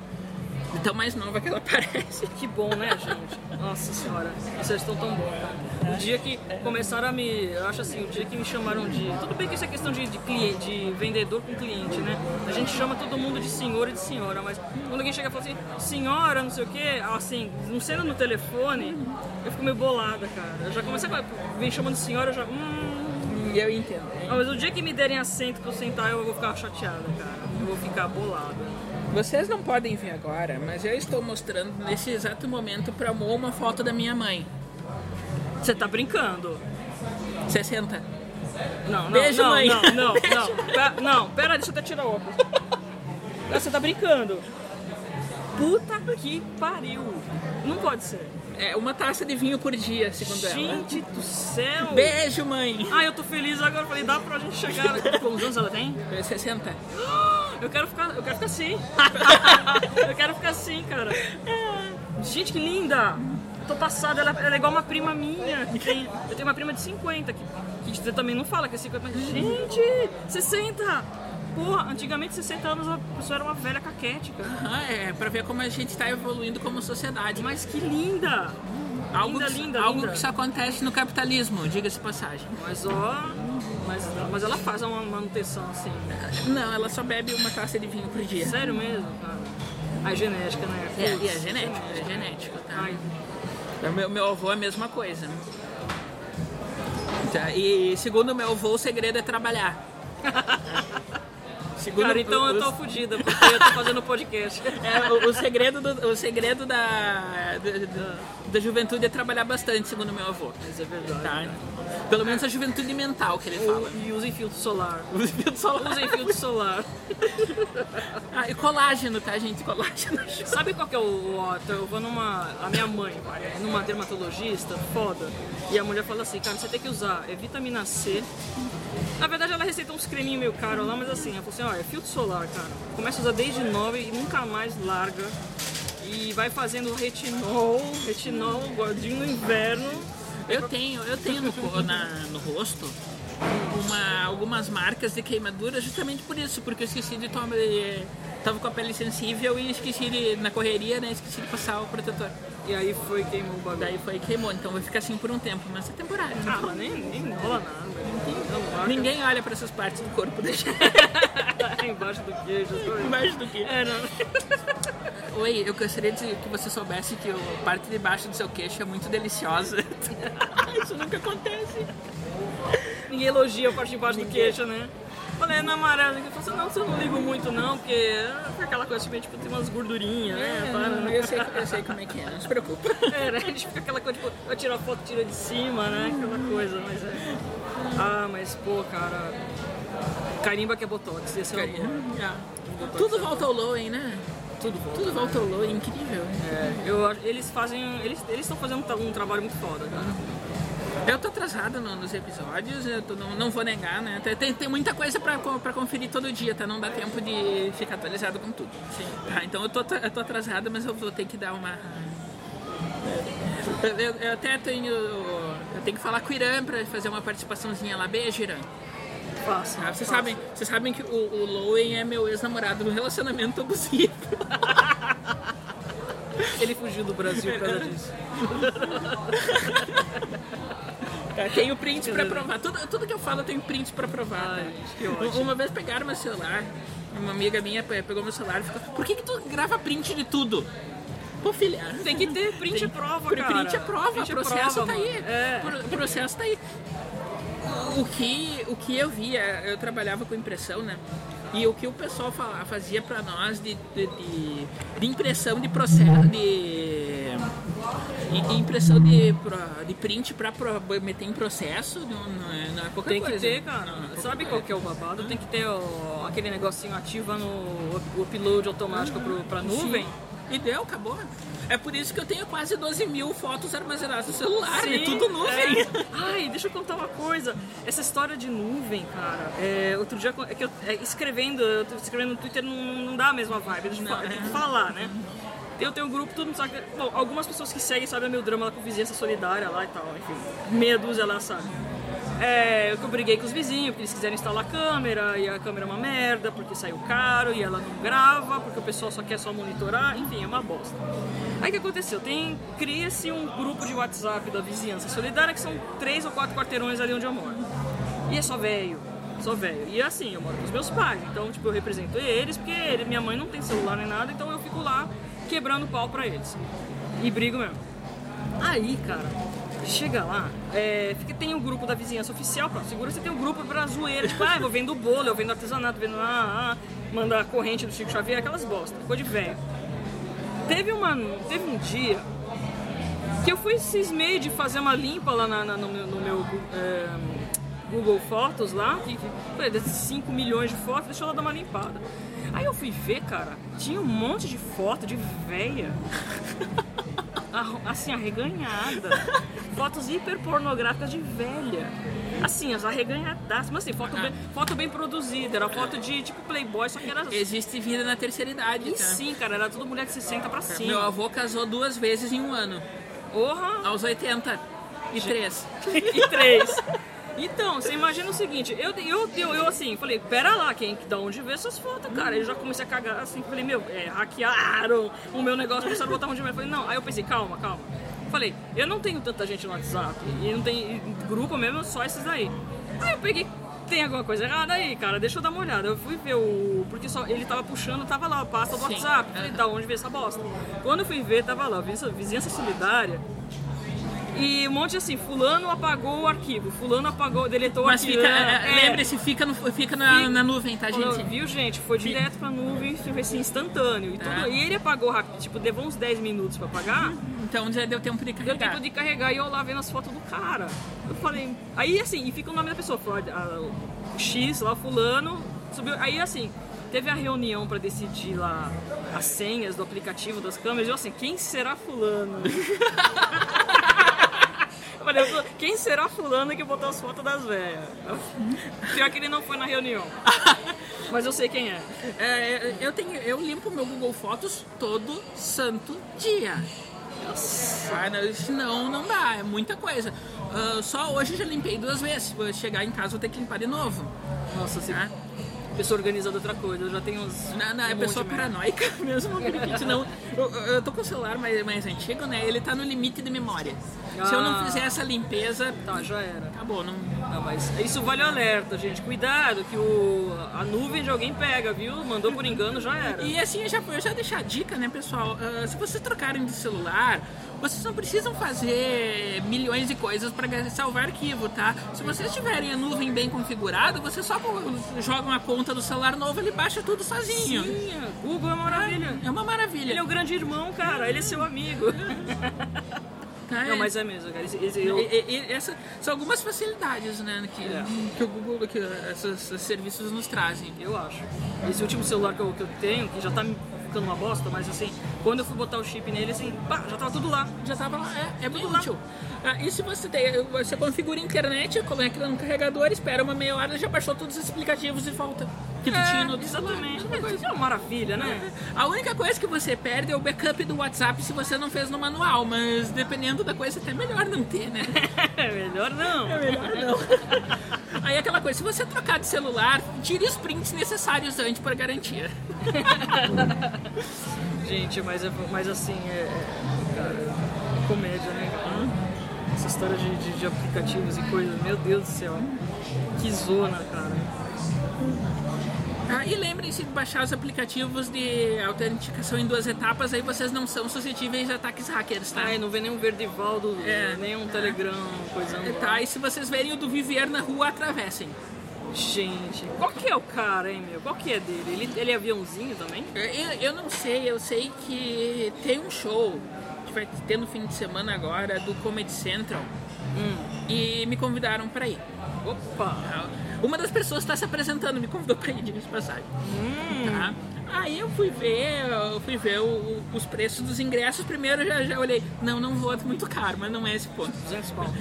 De tão mais nova que ela parece. Que bom, né, gente? Nossa senhora, vocês estão tão bons, cara. O dia que começaram a me. Eu acho assim, o dia que me chamaram de. Tudo bem que isso é questão de, de cliente, de vendedor com cliente, né? A gente chama todo mundo de senhor e de senhora, mas quando alguém chega e fala assim, senhora, não sei o quê, assim, não sendo no telefone, eu fico meio bolada, cara. Eu já começo a. Vem chamando de senhora, eu já. Hum. E eu entendo. Ah, mas o dia que me derem assento pra eu sentar, eu vou ficar chateada, cara. Eu vou ficar bolada. Vocês não podem ver agora, mas eu estou mostrando nesse exato momento pra Mo uma foto da minha mãe. Você tá brincando? 60. Não, não, Beijo, não, mãe. não, não, não, Pe- não, pera, deixa eu até tirar o óculos. Ah, Você tá brincando? Puta que pariu. Não pode ser. É uma taça de vinho por dia, segundo ela. Gente do céu. Beijo, mãe. Ah, eu tô feliz agora. Falei, dá pra gente chegar. Quantos anos ela tem? 60. Eu quero ficar, eu quero ficar assim. eu quero ficar assim, cara. Gente, que linda. Tô passada, ela, ela é igual uma prima minha. Que tem, eu tenho uma prima de 50, que, que você também não fala que é 50, mas, gente, 60. Porra, antigamente 60 anos a pessoa era uma velha caquética. Aham, é pra ver como a gente está evoluindo como sociedade. Mas que linda. algo linda, que, linda, algo linda. que só acontece no capitalismo, diga-se passagem. Mas ó, mas, mas ela faz uma manutenção assim. Não, ela só bebe uma taça de vinho por dia. Sério mesmo. A genética, né? É, e é Putz, genético, é genético, tá? Ai, O Meu, meu avô é a mesma coisa. Tá, E segundo meu avô, o segredo é trabalhar. Segundo Cara, então o- eu tô os- fodida, porque eu tô fazendo podcast. É, o, o segredo, do, o segredo da, da- da juventude é trabalhar bastante, segundo meu avô. Mas é verdade. Tá? Pelo menos a juventude mental que ele fala. E usem filtro solar. Os filtros solares. Usem filtro solar. Ah, e colágeno, tá, gente? Colágeno. Sabe qual que é o, o Eu vou numa. A minha mãe numa dermatologista foda. E a mulher fala assim, cara, você tem que usar é vitamina C. Na verdade ela receitou uns creminhos meio caros lá, mas assim, ela falou assim, ó, é filtro solar, cara. Começa a usar desde 9 e nunca mais larga. E vai fazendo retinol, retinol, guardinho no inverno. Eu tenho, eu tenho no, na- no rosto uma, algumas marcas de queimadura justamente por isso, porque eu esqueci de tomar. eh, Tava com a pele sensível e esqueci de, na correria, né? Esqueci de passar o protetor. E aí foi queimou o bagulho. Daí foi queimou, então vai ficar assim por um tempo, mas é temporário. Ah, mas nem, nem rola nada. Marca. Ninguém olha pra essas partes do corpo da gente. Embaixo do queijo. Embaixo do que? É, não. Oi, eu gostaria de que você soubesse que a parte de baixo do seu queixo é muito deliciosa. Isso nunca acontece. Ninguém elogia a parte de baixo do queixo, né? Falei, na amarela, eu falei assim, não, você não ligo muito não, porque é aquela coisa, tipo, tipo, tem umas gordurinhas, né? Para, né? eu, sei, eu sei como é que é, não se preocupa. É, né? A gente fica aquela coisa, tipo, vai tirar foto, tira de cima, né? Aquela coisa, mas é. Ah, mas pô, cara. Carimba que é botox, esse é o bom. Ah, Tudo volta ao low, hein, né? Tudo bom. Tudo volta ao low, é incrível. É, eu, eles fazem. Eles estão fazendo um, um trabalho muito foda, cara. Eu tô atrasada no- nos episódios, eu tô- não, não vou negar, né? Tem, tem, muita coisa pra, pra conferir todo dia, tá? Não dá tempo de ficar atualizado com tudo. Tá, então eu tô, eu tô atrasada, mas eu vou ter que dar uma. Eu, eu- eu até tenho. Eu tenho que falar com o Irã pra fazer uma participaçãozinha lá. Beijo, Irã. Faça. Ah, vocês faça. sabem, vocês sabem que o, o Lowen é meu ex-namorado no relacionamento abusivo. Ele fugiu do Brasil por causa disso. Tá, Tenho print pra provar. Tudo, tudo que eu falo eu tenho print pra provar. tá? Ai. Uma vez pegaram meu celular, uma amiga minha pe- pegou meu celular e ficou: Por que, que tu grava print de tudo? Pô, filha. Tem que ter print é prova, Print cara. é prova, Print é processo prova, tá aí. É. Pro- processo tá aí. O que, o que eu via, eu trabalhava com impressão, né? E o que o pessoal fala- fazia pra nós de, de, de- de impressão de processo, de, de impressão de, de print pra pro- meter em processo, não, não é, não é pouca Tem que coisa. ter, cara. Não é Sabe qual que é o babado? Tem que ter o- aquele negocinho ativa no o upload automático pro, pra nuvem. E deu, acabou. É por isso que eu tenho quase 12 mil fotos armazenadas no celular, é Sim, tudo nuvem. é. Ai, deixa eu contar uma coisa. Essa história de nuvem, cara, é, outro dia é que eu, é, escrevendo, eu tô escrevendo no Twitter não, não dá a mesma vibe, deixa eu falar, eu tenho que falar, né? Eu tenho um grupo, todo mundo sabe. Bom, algumas pessoas que seguem sabem meu drama lá com vizinhança solidária lá e tal, enfim. Meia dúzia lá sabe. É, eu briguei com os vizinhos, porque eles quiseram instalar a câmera, e a câmera é uma merda, porque saiu caro, e ela não grava, porque o pessoal só quer só monitorar, enfim, é uma bosta. Aí o que aconteceu? Tem, cria-se um grupo de WhatsApp da vizinhança solidária, que são três ou quatro quarteirões ali onde eu moro. E é só velho, só velho. E assim, eu moro com os meus pais, então tipo, eu represento eles, porque ele- minha mãe não tem celular nem nada, então eu fico lá quebrando pau pra eles. E brigo mesmo. Aí, cara, chega lá, é, fica- tem o grupo da vizinhança oficial, pra segura você tem o grupo pra zoeira, tipo, ah, eu vendo bolo, eu vendo artesanato, vendo ah, ah, manda a corrente do Chico Xavier, aquelas bosta, ficou de velho. Teve, uma, teve um dia que eu fui cismei de fazer uma limpa lá na- na- no meu, no meu, é, Google Fotos lá, que, que desses 5 milhões de fotos, deixa eu lá dar uma limpada. Aí eu fui ver, cara, tinha um monte de foto de véia. assim, arreganhada. Fotos hiper pornográficas de velha. Assim, as arreganhadas. Mas assim, foto bem, foto bem produzida. Era foto de tipo Playboy, só que era. Existe vida na terceira idade, E tá? sim, cara, era tudo mulher se senta pra Meu cima. avô casou duas vezes em um ano, Porra! aos 83. e três. Então, você imagina o seguinte, eu, eu, eu, eu assim, falei, pera lá, quem, da onde vê essas fotos, cara? Eu já comecei a cagar assim, falei, meu, é, hackearam o meu negócio, começaram a botar onde eu falei, não, aí eu pensei, calma, calma. Falei, eu não tenho tanta gente no WhatsApp, e não tem grupo mesmo, só esses daí. Aí eu peguei, tem alguma coisa errada aí, cara, deixa eu dar uma olhada. Eu fui ver o. Porque só ele tava puxando, tava lá a pasta do Sim. WhatsApp. Falei, da onde vê essa bosta? Quando eu fui ver, tava lá, vizinhança solidária. E um monte assim, fulano apagou o arquivo, fulano apagou, deletou o Mas arquivo. fica, É, é, é. lembre-se, fica, no, fica na, Fica- na nuvem, tá, gente? Viu, gente? Foi direto pra nuvem, foi assim, instantâneo. E, tudo- É. e ele apagou rápido, tipo, levou uns 10 minutos pra apagar. Então já deu tempo de Deu carregar. tempo de carregar e eu lá vendo as fotos do cara. Eu falei. Aí assim, e fica o nome da pessoa. O X lá, fulano. Subiu. Aí assim, teve a reunião pra decidir lá as senhas do aplicativo das câmeras. E eu assim, quem será fulano? Eu falei, eu tô- quem será fulano que botou as fotos das velhas? Pior que ele não foi na reunião. Mas eu sei quem é. É, eu, tenho, eu limpo meu Google Fotos todo santo dia. Ah, não, não dá, é muita coisa. Ah, só hoje já limpei duas vezes. Vou chegar em casa vou ter que limpar de novo. Nossa, assim, Tá? Pessoa organizada é outra coisa. Eu já tenho uns. Não, não, é um pessoa paranoica mesmo, porque senão. Eu, eu tô com o celular mais, mais antigo, né? Ele tá no limite de memória. Se eu não Ah. fizer essa limpeza, Tá, já era. acabou. Não... Não, mas isso vale o alerta, gente. Cuidado, que o, a nuvem de alguém pega, viu? Mandou por engano, já era. E assim, eu já, eu já deixar a dica, né, pessoal? Ah, se vocês trocarem de celular, vocês não precisam fazer milhões de coisas para salvar arquivo, tá? Se vocês tiverem a nuvem bem configurada, vocês só jogam a conta do celular novo, ele baixa tudo sozinho. Sim, Google é uma maravilha. É uma maravilha. Ele é o grande irmão, cara. Ele é seu amigo. Tá? Não, mas é mesmo, cara. Esse, esse- eu- E- e- e essas são algumas facilidades, né, que, É. que o Google, que esses, esses serviços nos trazem. Eu acho. Esse último celular que eu, que eu tenho, que já tá me ficando uma bosta, mas assim, quando eu fui botar o chip nele, assim, pá, já tava tudo lá. Já tava lá, é, é lá. útil. Ah, e se você tem, você configura a internet, conecta no carregador, espera uma meia hora, já baixou todos os aplicativos de volta. Que tu tinha no exatamente. Isso é uma maravilha, né? A única coisa que você perde é o backup do WhatsApp se você não fez no manual, mas dependendo da coisa, até melhor não ter, né? É melhor não. É melhor não. Aí aquela coisa, se você trocar de celular, tire os prints necessários antes para garantia. Gente, mas, é, mas assim, é, é, cara, é comédia, né? cara? Essa história de, de, de aplicativos e coisas, meu Deus do céu. Que zona, cara. Ah, e lembrem-se de baixar os aplicativos de autenticação em duas etapas, aí vocês não são suscetíveis a ataques hackers, tá? Ai, não vê nenhum Verdivaldo, É. nenhum Telegram, coisa. Tá, e se vocês verem o do Vivier na rua, atravessem. Gente, qual que é o cara, hein, meu? Qual que é dele? Ele, ele é aviãozinho também? Eu, eu não sei, eu sei que tem um show que vai ter no fim de semana agora do Comedy Central e me convidaram pra ir. Opa! Uma das pessoas está se apresentando, me convidou pra ir, diga de passagem. Tá? Aí eu fui ver, eu fui ver o- os preços dos ingressos. Primeiro eu já, já olhei, não, não vou, é muito caro, mas não é esse ponto. 200 pau.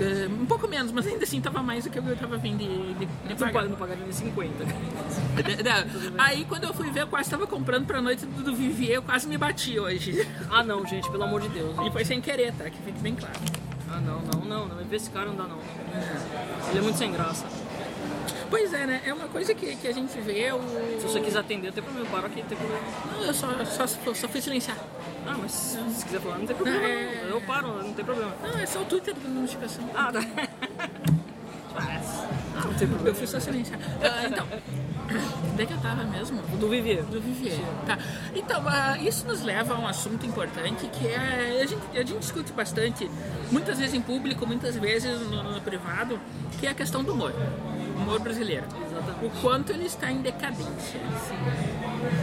É, um pouco menos, mas ainda assim tava mais do que eu tava vindo de, de, de Não, pagar. paga- não pagaria nem 50. Não, Aí quando eu fui ver, eu quase tava comprando pra noite do, do Vivier, eu quase me bati hoje. Ah, não, gente, pelo amor de Deus. E foi sem querer, tá? Que fique bem claro. Ah, não, não, não, não. Esse cara não dá, não. Ele é muito sem graça. Pois é, né? É uma coisa que, que a gente vê. O... Se você quiser atender, tem problema. Eu paro aqui, não tem problema. Não, eu só, só, só, fui silenciar. Ah, mas se você quiser falar, não tem problema. É-. Eu paro, não tem problema. Não, é só o Twitter da notificação. Ah, tá. Ah, não tem problema. Eu fui só silenciar. Ah, então, onde é que eu tava mesmo? Do Vivier. Do Vivier. Tá. Então, ah, isso nos leva a um assunto importante que é. A gente, a gente discute bastante, muitas vezes em público, muitas vezes no, no privado, que é a questão do humor. O humor brasileiro. Exatamente. O quanto ele está em decadência.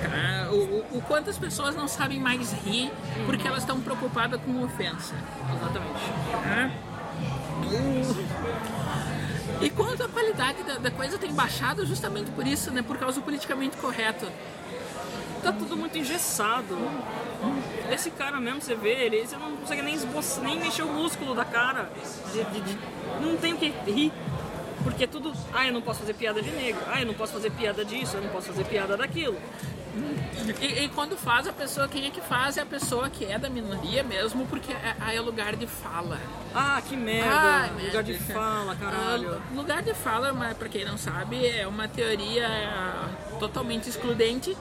Tá? O, o, o quanto as pessoas não sabem mais rir porque elas estão preocupadas com ofensa. Exatamente. Tá? E quanto a qualidade da, da coisa tem baixado justamente por isso, né? Por causa do politicamente correto. Tá tudo muito engessado. Esse cara mesmo, você vê ele, você não consegue nem esboçar, nem mexer o músculo da cara. De- de- de- não tem o que rir. Porque é tudo. Ah, eu não posso fazer piada de negro. Ah, eu não posso fazer piada disso. Eu não posso fazer piada daquilo. E, e quando faz, a pessoa, quem é que faz é a pessoa que é da minoria mesmo, porque é, aí é lugar de fala. Ah, que merda. Ah, Lugar de fala, caralho. Ah, lugar de fala, mas pra quem não sabe, é uma teoria ah, totalmente excludente.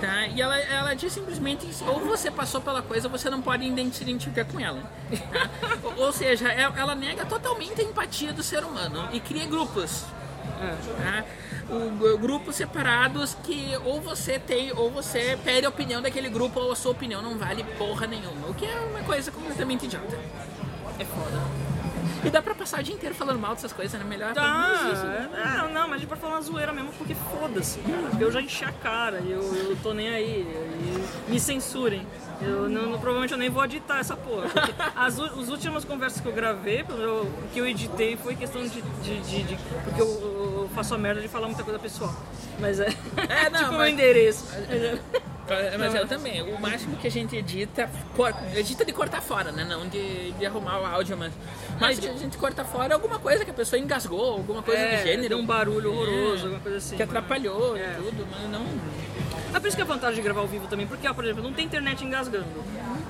Tá? E ela, ela diz simplesmente ou você passou pela coisa, você não pode se identificar com ela. tá? ou, seja, é- ela nega totalmente a empatia do ser humano e cria grupos. Tá? O, grupos separados que ou você tem, ou você pede a opinião daquele grupo, ou a sua opinião não vale porra nenhuma. O que é uma coisa completamente idiota. É foda. E dá pra passar o dia inteiro falando mal dessas coisas, né? Melhor Tá, não existe, né? é, não, não, mas a gente pode falar uma zoeira mesmo, porque foda-se, cara. Eu já enchi a cara, eu, eu tô nem aí. me censurem. Eu não, não- provavelmente eu nem vou editar essa porra. As, as últimas conversas que eu gravei, eu- o que eu editei foi questão de. de- de- de- porque eu, eu faço a merda de falar muita coisa pessoal. Mas é. É, não, tipo meu mas- endereço. Mas eu também. O máximo que a gente edita, edita de cortar fora, né? Não de, de arrumar o áudio, mas. Mas que a gente corta fora é alguma coisa que a pessoa engasgou, alguma coisa É, do gênero. deu um barulho horroroso, É, alguma coisa assim. Que atrapalhou É. e tudo, mas não. É por isso que é a vantagem de gravar ao vivo também, porque, ó, por exemplo, não tem internet engasgando.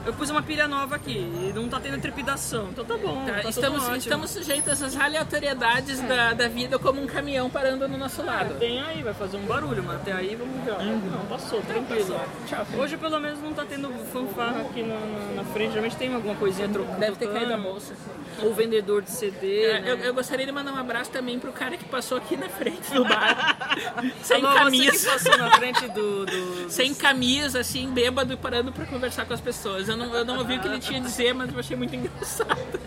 Eu pus uma pilha nova aqui e não tá tendo trepidação, então tá bom. Tá, tá estamos, estamos sujeitos às aleatoriedades da, da vida como um caminhão parando no nosso lado. Tem aí, vai fazer um barulho, mas até aí vamos ver. ó. Não, passou, tranquilo. Tchau. Hoje pelo menos não tá tendo fanfarra aqui na, na- na frente, geralmente tem alguma coisinha trocando. Deve ter caído a bolsa. Ou vendedor de CD, É, né? eu, eu gostaria de mandar um abraço também pro cara que passou aqui na frente do bar. sem Alô, camisa. na frente do... do- Sem camisa, assim, bêbado e parando pra conversar com as pessoas. Eu não, eu não ouvi o que ele tinha a dizer, mas eu achei muito engraçado.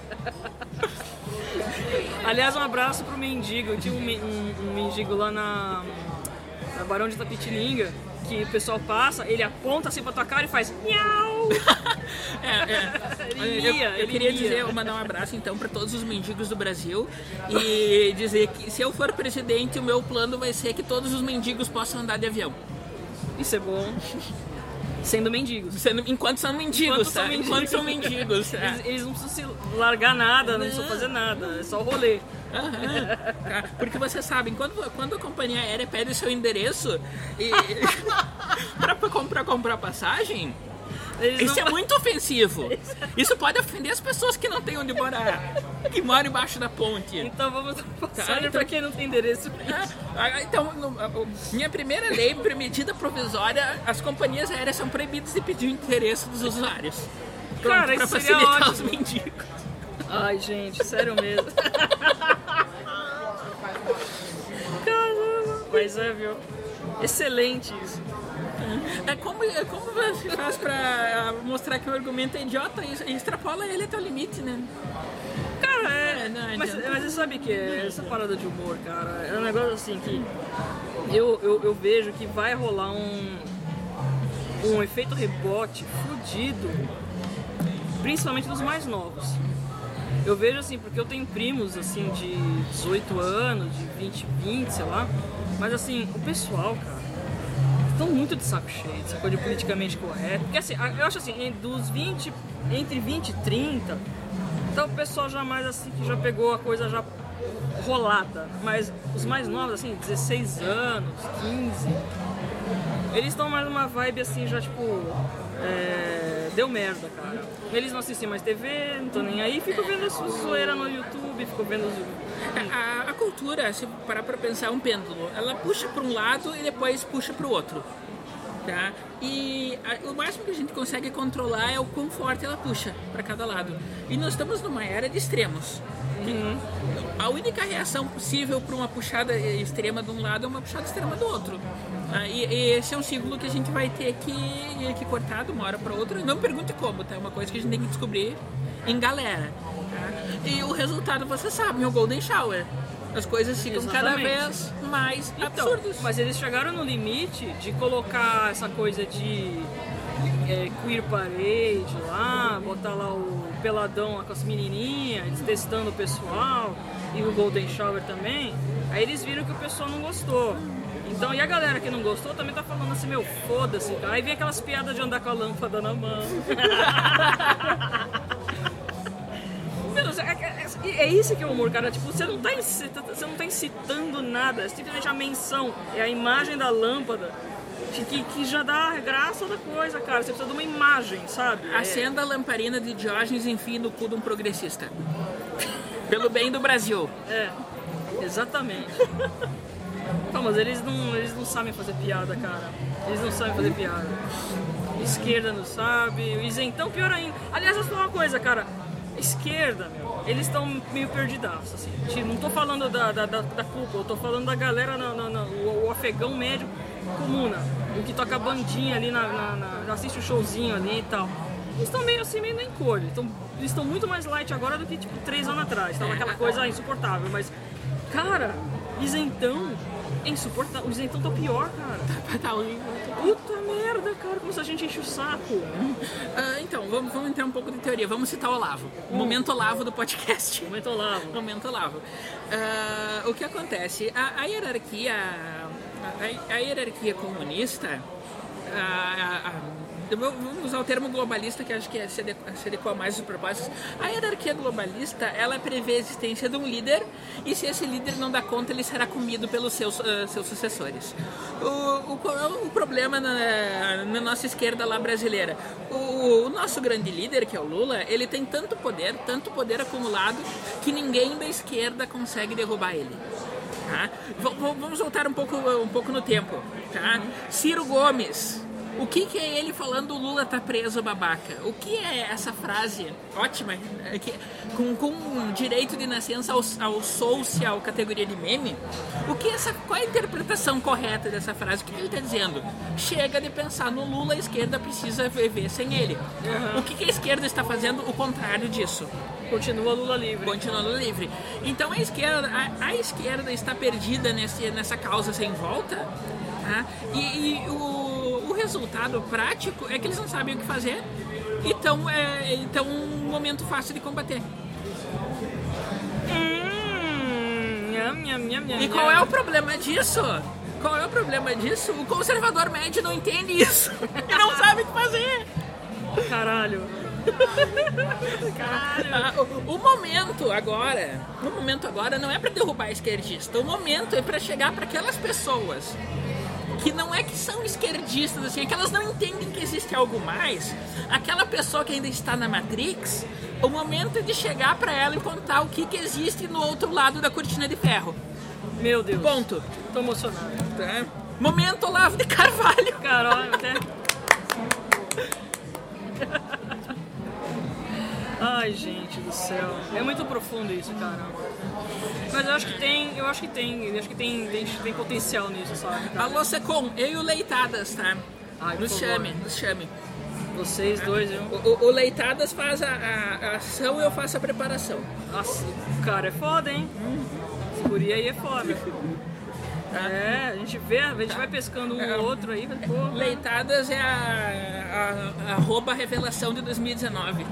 Aliás, um abraço pro mendigo. Eu tinha um, um- um mendigo lá na, na Barão de Tapitininga, que o pessoal passa, ele aponta assim pra tua cara e faz miau! É, é. Ele Eu, ia, eu ele queria ia. dizer, eu mandar um abraço então para todos os mendigos do Brasil e dizer que se eu for presidente, o meu plano vai ser que todos os mendigos possam andar de avião. Isso é bom. Sendo mendigos. Sendo- enquanto são mendigos, Enquanto são tá? mendigos. Enquanto são mendigos. é. Eles, eles não precisam se largar nada, não precisam fazer nada, é só rolê. Tá? Porque você sabe, quando, quando a companhia aérea pede seu endereço e pra, pra comprar, comprar passagem, Eles isso não- é muito ofensivo. Isso pode ofender as pessoas que não têm onde morar, que moram embaixo da ponte. Então vamos dar passagem então- pra quem não tem endereço. Ah, Então, no- a- o- minha primeira lei, medida provisória, as companhias aéreas são proibidas de pedir o endereço dos usuários. Pronto, Cara, pra isso seria facilitar ótimo. os mendigos. Ai, gente, sério mesmo. Caramba. Mas é, viu? Excelente isso. É como, é como você faz pra ah, mostrar que o argumento é idiota e extrapola ele até o limite, né? Cara, é. É, não, mas, mas você sabe que é essa parada de humor, cara, é um negócio assim que eu, eu, eu vejo que vai rolar um, um efeito rebote fudido, principalmente dos mais novos. Eu vejo assim, porque eu tenho primos assim de 18 anos, de 20, 20, sei lá, mas assim, o pessoal, cara, estão muito de saco cheio dessa coisa de politicamente correto. Porque assim, eu acho assim, dos 20, entre 20 e 30, então o pessoal já mais assim, que já pegou a coisa já rolada. Mas os mais novos, assim, 16 anos, 15, eles estão mais numa vibe assim, já tipo, é, deu merda, cara. Eles não assistem mais TV, não estão nem aí, ficam vendo a zoeira no YouTube, ficam vendo os... A, a cultura, se parar pra pensar, é um pêndulo. Ela puxa para um lado e depois puxa para o outro. Tá? E a, o máximo que a gente consegue controlar é o quão forte ela puxa para cada lado. E nós estamos numa era de extremos. Uhum. A única reação possível para uma puxada extrema de um lado é uma puxada extrema do outro. Ah, e, e, esse é um ciclo que a gente vai ter que, que cortar de uma hora para outra. Não me pergunte como, tá? É uma coisa que a gente tem que descobrir em galera. Tá? E o resultado você sabe, é o Golden Shower as coisas ficam Exatamente. cada vez mais então, absurdas. Mas eles chegaram no limite de colocar essa coisa de é, queer parade lá, botar lá o peladão lá com as menininhas, eles testando o pessoal e o Golden Shower também. Aí eles viram que o pessoal não gostou. Então, e a galera que não gostou também tá falando assim, meu, foda-se. Aí vem aquelas piadas de andar com a lâmpada na mão. É, é, isso que é o humor, cara. Tipo, você não tá, incitando, você não tá incitando nada, que deixar menção. É a imagem da lâmpada. Que, que já dá a graça da coisa, cara. Você precisa de uma imagem, sabe? Acenda é. a lamparina de Diógenes e enfim no cu de um progressista. Pelo bem do Brasil. É, exatamente. Não, mas eles não, eles não sabem fazer piada, cara. Eles não sabem fazer piada. Esquerda não sabe, o isentão pior ainda. Aliás, eu vou falar uma coisa, cara esquerda, meu, eles estão meio perdidaços, assim. Tipo, não tô falando da, da, da, da culpa, eu tô falando da galera, na, na, na o, o, afegão médio comuna, o que toca bandinha ali, na, na, na assiste o showzinho ali e tal. Eles estão meio assim, meio na encolha. Então, eles estão muito mais light agora do que, tipo, três anos atrás. Tava aquela coisa insuportável, mas, cara, isentão é insuportável. O isentão tá pior, cara. Tá, tá horrível. Puta merda, cara, como se a gente enche o saco. Uh, então, vamos, vamos entrar um pouco de teoria. Vamos citar o Olavo. Uh. Momento Olavo do podcast. Momento Olavo. Momento Olavo. Uh, o que acontece? A, a hierarquia. A, a, hierarquia comunista. A, a, vamos usar o termo globalista que acho que é, se, adequa, mais aos propósitos. A hierarquia globalista ela prevê a existência de um líder e se esse líder não dá conta ele será comido pelos seus, uh, seus sucessores. O, o, o problema na, na, nossa esquerda lá brasileira, o, o, nosso grande líder que é o Lula, ele tem tanto poder, tanto poder acumulado que ninguém da esquerda consegue derrubar ele. Tá? vamos voltar um pouco, um pouco no tempo. Tá? Ciro Gomes o que, que, é ele falando o Lula tá preso, babaca? O que é essa frase ótima, é que, com, com direito de nascença ao, ao social categoria de meme? O que é essa, qual é a interpretação correta dessa frase? O que, que ele está dizendo? Chega de pensar no Lula, a esquerda precisa viver sem ele. Uhum. O que, que a esquerda está fazendo? O contrário disso. Continua Lula livre. Continua Lula livre. Então a esquerda, a, a esquerda está perdida nesse, nessa causa sem volta. Tá? E, e o o resultado prático é que eles não sabem o que fazer, então é então um momento fácil de combater. Hum, nham, nham, nham, e qual é o problema disso? Qual é o problema disso? O conservador médio não entende isso e não sabe o que fazer. Caralho. Caralho. Ah, o, o, momento agora, o momento agora não é para derrubar a esquerdista. O momento é para chegar para aquelas pessoas que não é que são esquerdistas, assim, é que elas não entendem que existe algo mais. Aquela pessoa que ainda está na Matrix, o momento é de chegar para ela e contar o que, que existe no outro lado da cortina de ferro. Meu Deus. Ponto. Tô emocionado. Tá? Momento Olavo de Carvalho. Caralho, até. Ai, gente do céu. É muito profundo isso, cara. Mas eu acho que tem, eu acho que tem, eu acho que tem, tem, tem potencial nisso, sabe? Cara? Alô, Secom, eu e o Leitadas, tá? Ai, nos chame, nos chame. Vocês dois, viu? O, o, Leitadas faz a, a, a ação e eu faço a preparação. Nossa, o cara é foda, hein? Hum. Esse guri aí é foda. É, a gente vê, a gente vai pescando um é, ou outro aí. Pô, Leitadas é a, a, a arroba revelação de 2019.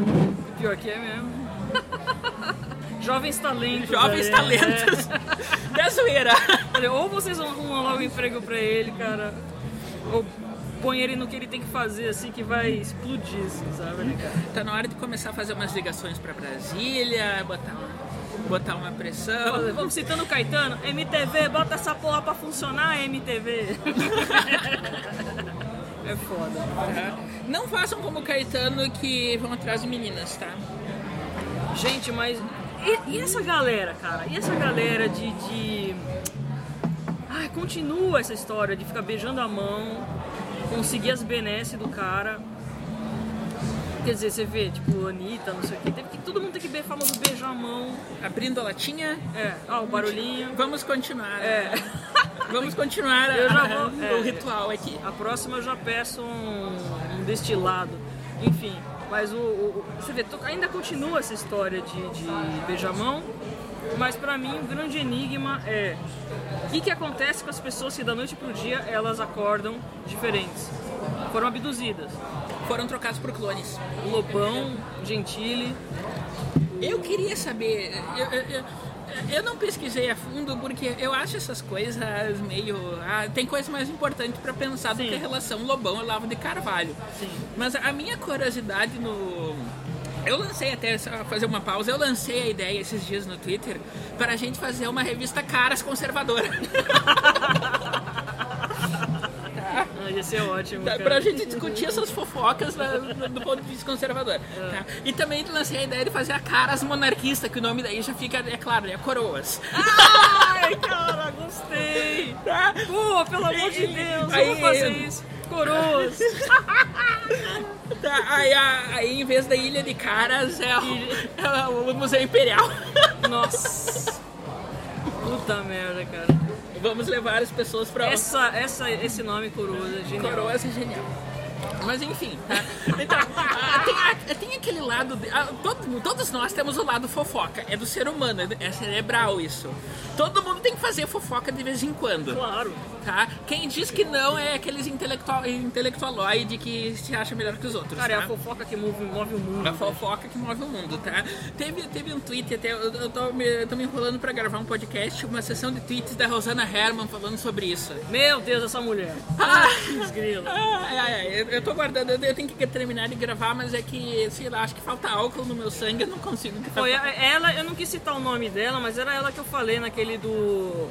Pior que é mesmo. Jovens talentos. Jovens aí, talentos. É. Da zoeira. Ou vocês arrumam logo emprego pra ele, cara. Ou põe ele no que ele tem que fazer, assim, que vai explodir, assim, sabe, né, cara? Tá na hora de começar a fazer umas ligações pra Brasília, botar botar uma pressão. Vamos citando o Caetano, MTV, bota essa porra pra funcionar, MTV. É foda. tá? Não façam como o Caetano que vão atrás de meninas, tá? Gente, mas. E, e essa galera, cara? E essa galera de. de... Ai, continua essa história de ficar beijando a mão, conseguir as benesses do cara. Quer dizer, você vê, tipo, Anitta, não sei o quê. Teve que, todo mundo tem que ver famoso beijar a mão. Abrindo a latinha, É, ó, o barulhinho. vamos continuar. É. Vamos continuar Eu já a- vou- o é. ritual aqui. A próxima eu já peço um, um destilado. Enfim, mas o, o- o- você vê, ainda continua essa história de, de beijamão, mas pra mim o grande enigma é o que, que acontece com as pessoas que da noite pro dia elas acordam diferentes. Foram abduzidas. Foram trocados por clones. Lobão, Gentili. Eu queria saber. Eu, eu- eu- não pesquisei a fundo porque eu acho essas coisas meio. ah, tem coisa mais importante pra pensar do Sim. que a relação Lobão e Lavo de Carvalho. Sim. Mas a minha curiosidade no. Eu lancei até, só fazer uma pausa, eu lancei a ideia esses dias no Twitter para a gente fazer uma revista Caras Conservadora. Ia ser ótimo. Tá, pra gente discutir essas fofocas né, do ponto de vista conservador. tá? E também lancei a ideia de fazer a Caras Monarquista, que o nome daí já fica, é claro, é Coroas. Ai, cara, gostei! Tá? Pô, pelo amor de Deus, Aí- vamos fazer isso. Coroas. Tá, aí, aí, em vez da Ilha de Caras, é, o- é o Museu Imperial. Nossa. Puta merda, cara. Vamos levar as pessoas pra. Essa, essa, esse nome Coroas é genial. Coroas é genial. Mas enfim, tá? Então, ah, tem, tem aquele lado. de- ah, todo- todos nós temos o lado fofoca. É do ser humano, é- é cerebral isso. Todo mundo tem que fazer fofoca de vez em quando. Claro. Tá? Quem diz que não é aqueles intelectual, intelectualoide que se acha melhor que os outros. Cara, é tá? a fofoca que move, move o mundo. A fofoca que move o mundo, tá? Teve, teve um tweet, até eu, eu tô, me, tô me enrolando pra gravar um podcast, uma sessão de tweets da Rosana Herman falando sobre isso. Meu Deus, essa mulher. Ah! Desgrila. Ai, ai, ai, eu, tô guardando, eu, eu tenho que terminar de gravar, mas é que, sei lá, acho que falta álcool no meu sangue, eu não consigo. Foi a- ela, eu não quis citar o nome dela, mas era ela que eu falei naquele do.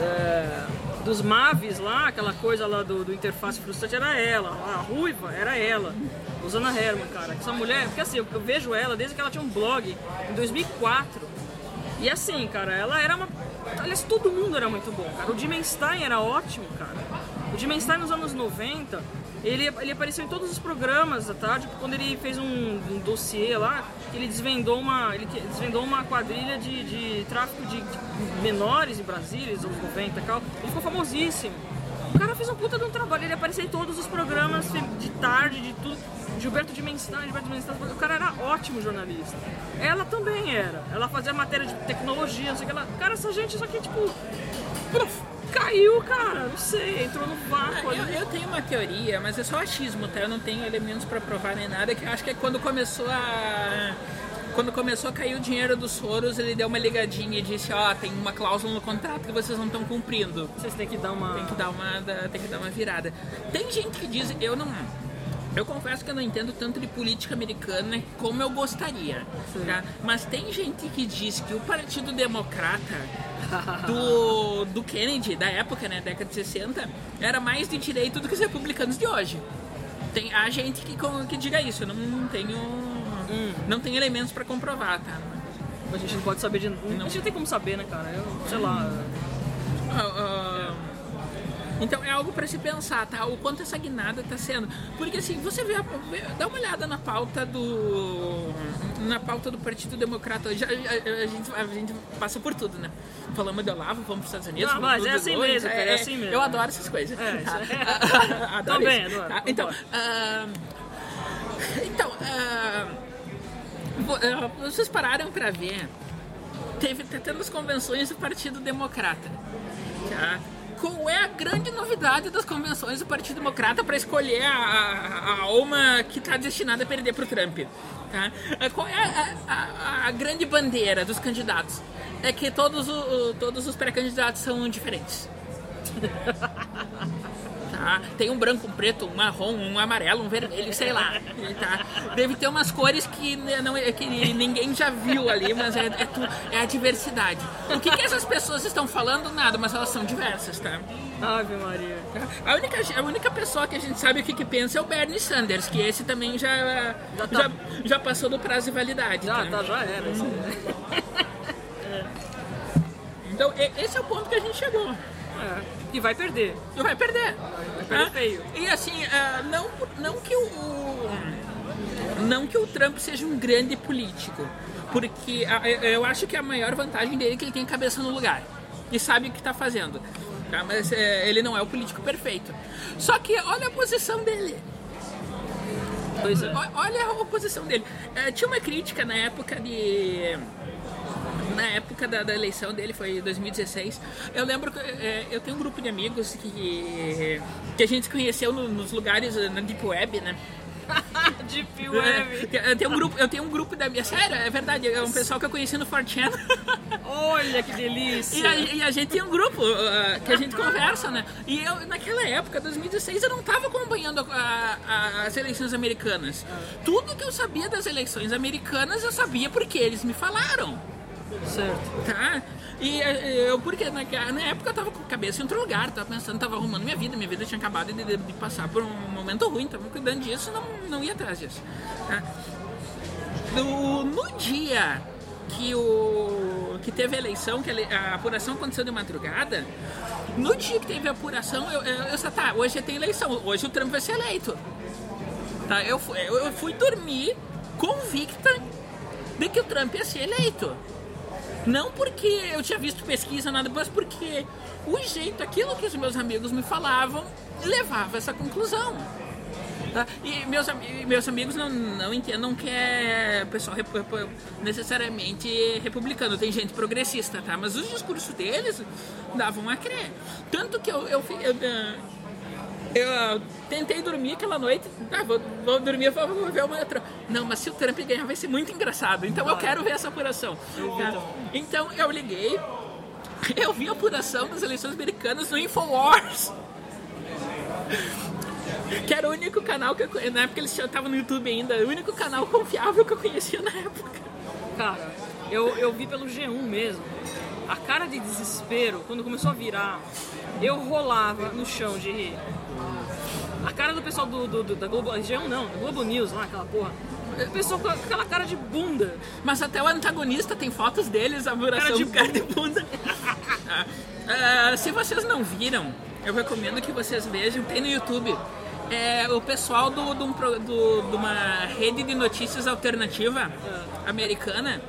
é, dos Mavis lá, aquela coisa lá do, do interface frustrante, era ela. A ruiva era ela. Rosana Herman, cara. Essa mulher, porque assim, eu, eu vejo ela desde que ela tinha um blog em 2004. E assim, cara, ela era uma. Aliás, todo mundo era muito bom, cara. O Dimenstein era ótimo, cara. O Dimenstein nos anos 90, ele, ele apareceu em todos os programas da tarde, quando ele fez um, um dossiê lá, ele desvendou uma, ele desvendou uma quadrilha de, de tráfico de, de menores em Brasília, anos 90 e tal. Ele ficou famosíssimo. O cara fez um puta de um trabalho, ele apareceu em todos os programas de tarde, de tudo. Gilberto Dimenstein, Gilberto Dimenstein, o cara era ótimo jornalista. Ela também era. Ela fazia matéria de tecnologia, não sei o que. Ela... Cara, essa gente só que, tipo, puf, caiu, cara. Não sei, entrou no vácuo Eu, ali. eu tenho uma teoria, mas é só achismo, tá? Eu não tenho elementos pra provar nem nada, que eu acho que é quando começou a. Quando começou a cair o dinheiro dos Soros, ele deu uma ligadinha e disse, ó, tem uma cláusula no contrato que vocês não estão cumprindo. Vocês têm que dar uma. Tem que dar uma, tem que dar uma virada. Tem gente que diz, eu não. Eu confesso que eu não entendo tanto de política americana como eu gostaria. tá? Mas tem gente que diz que o Partido Democrata do, do Kennedy, da época, né, década de 60, era mais de direito do que os republicanos de hoje. Tem a gente que, que diga isso, eu não, não tenho. Não tenho elementos pra comprovar, tá? A gente não pode saber de. A gente não tem como saber, né, cara? Eu, sei lá. Ah, ah, Então é algo pra se pensar, tá? O quanto essa guinada tá sendo. Porque assim, você vê, vê- dá uma olhada na pauta do. Na pauta do Partido Democrata hoje. A, a- a gente, a gente passa por tudo, né? Falamos de Olavo, vamos pros Estados Unidos. Não, mas é assim dois, mesmo, cara, é assim mesmo. Eu adoro essas coisas. É, tá? isso é- adoro Também, isso, adoro, tá? Então, ah, então ah, ah, vocês pararam pra ver teve tá tendo as convenções do Partido Democrata. Tá? Qual é a grande novidade das convenções do Partido Democrata para escolher a, a, a alma que está destinada a perder para o Trump? Tá? Qual é a, a- grande bandeira dos candidatos? É que todos, o- todos os pré-candidatos são diferentes. Tá? Tem um branco, um preto, um marrom, um amarelo, um vermelho, sei lá. Tá? Deve ter umas cores que, não, que ninguém já viu ali, mas é, é, tu, é a diversidade. O que, que essas pessoas estão falando? Nada, mas elas são diversas, tá? Ave Maria. A única, a única pessoa que a gente sabe o que, que pensa é o Bernie Sanders, que esse também já, já, tá. já, já passou do prazo de validade. Já, tá, tá já era. Hum. Então, esse é o ponto que a gente chegou. É. E vai perder. E vai perder. Vai perder feio. E assim, uh, não, não que o. Não que o Trump seja um grande político. Porque eu acho que a maior vantagem dele é que ele tem cabeça no lugar. E sabe o que está fazendo. Tá? Mas uh, ele não é o político perfeito. Só que olha a posição dele. É. Olha a posição dele. Eh, tinha uma crítica na época de na época da, da, eleição dele, foi 2016, eu lembro que é, eu tenho um grupo de amigos que, que a gente conheceu no, nos lugares na Deep Web, né? Deep Web. Eu tenho, um grupo, eu tenho um grupo da minha. Sério, é verdade. É um pessoal que eu conheci no 4chan. Olha que delícia! E a, e a gente tem um grupo uh, que a gente conversa, né? E eu, naquela época, 2016, eu não estava acompanhando a, a, as eleições americanas. Tudo que eu sabia das eleições americanas, eu sabia porque eles me falaram. Certo. Tá? E eh, eu, porque na, na, época eu tava com a cabeça em outro lugar, tava pensando, tava arrumando minha vida, minha vida tinha acabado de, de, de passar por um momento ruim, tava cuidando disso e não, não ia atrás disso. Tá? No, no dia que, o, que teve a eleição, que a, a, apuração aconteceu de madrugada, no dia que teve a apuração, eu, eu, eu tá, hoje tem eleição, hoje o Trump vai ser eleito. Tá? Eu, eu, eu fui dormir convicta de que o Trump ia ser eleito. Não porque eu tinha visto pesquisa, nada, mas porque o jeito, aquilo que os meus amigos me falavam, levava a essa conclusão. Tá? E meus, meus amigos não, não entendam que é pessoal necessariamente republicano, tem gente progressista, tá? Mas os discursos deles davam a crer. Tanto que eu, eu, eu, eu tentei dormir aquela noite. Ah, vou, vou dormir, vou, vou ver uma outra. Não, mas se o Trump ganhar vai ser muito engraçado. Então eu quero ver essa apuração. Então eu liguei, eu vi a apuração das eleições americanas no Infowars. Que era o único canal que eu Na época eles estavam no YouTube ainda, o único canal confiável que eu conhecia na época. Cara, eu, eu vi pelo G1 mesmo. A cara de desespero, quando começou a virar, eu rolava no chão de rir. A cara do pessoal do, do, do da Globo. G1 não, da Globo News lá, aquela porra. O pessoal com aquela cara de bunda. Mas até o antagonista tem fotos deles, a cara de, cara de bunda. uh, se vocês não viram, eu recomendo que vocês vejam, tem no YouTube. É, o pessoal do, do, do, de uma rede de notícias alternativa uh. americana,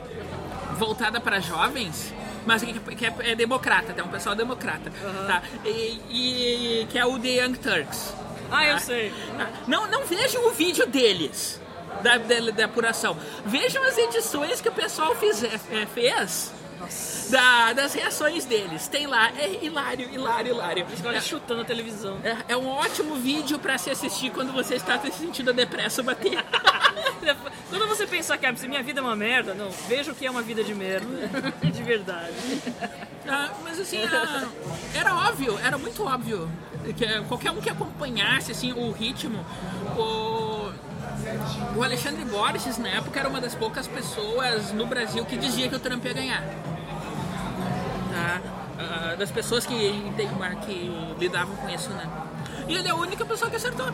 voltada para jovens, mas que, que é, é, democrata, é um pessoal democrata, uhum. tá? E, e, que é o The Young Turks. Ah, eu sei. Não, não vejam o vídeo deles, da, da, da apuração. Vejam as edições que o pessoal fiz, é, fez. Da, das reações deles. Tem lá, é hilário, hilário, hilário. Eles é, chutando a televisão. É, é um ótimo vídeo para se assistir quando você está se sentindo a depressa bater. quando você pensar que ah, minha vida é uma merda, não, veja o que é uma vida de merda. de verdade. Ah, mas assim, ah, era óbvio, era muito óbvio que qualquer um que acompanhasse assim, o ritmo, o, o Alexandre Borges na época era uma das poucas pessoas no Brasil que dizia que o Trump ia ganhar. Tá? Uh, das pessoas que, que lidavam com isso, né? E ele é a única pessoa que acertou.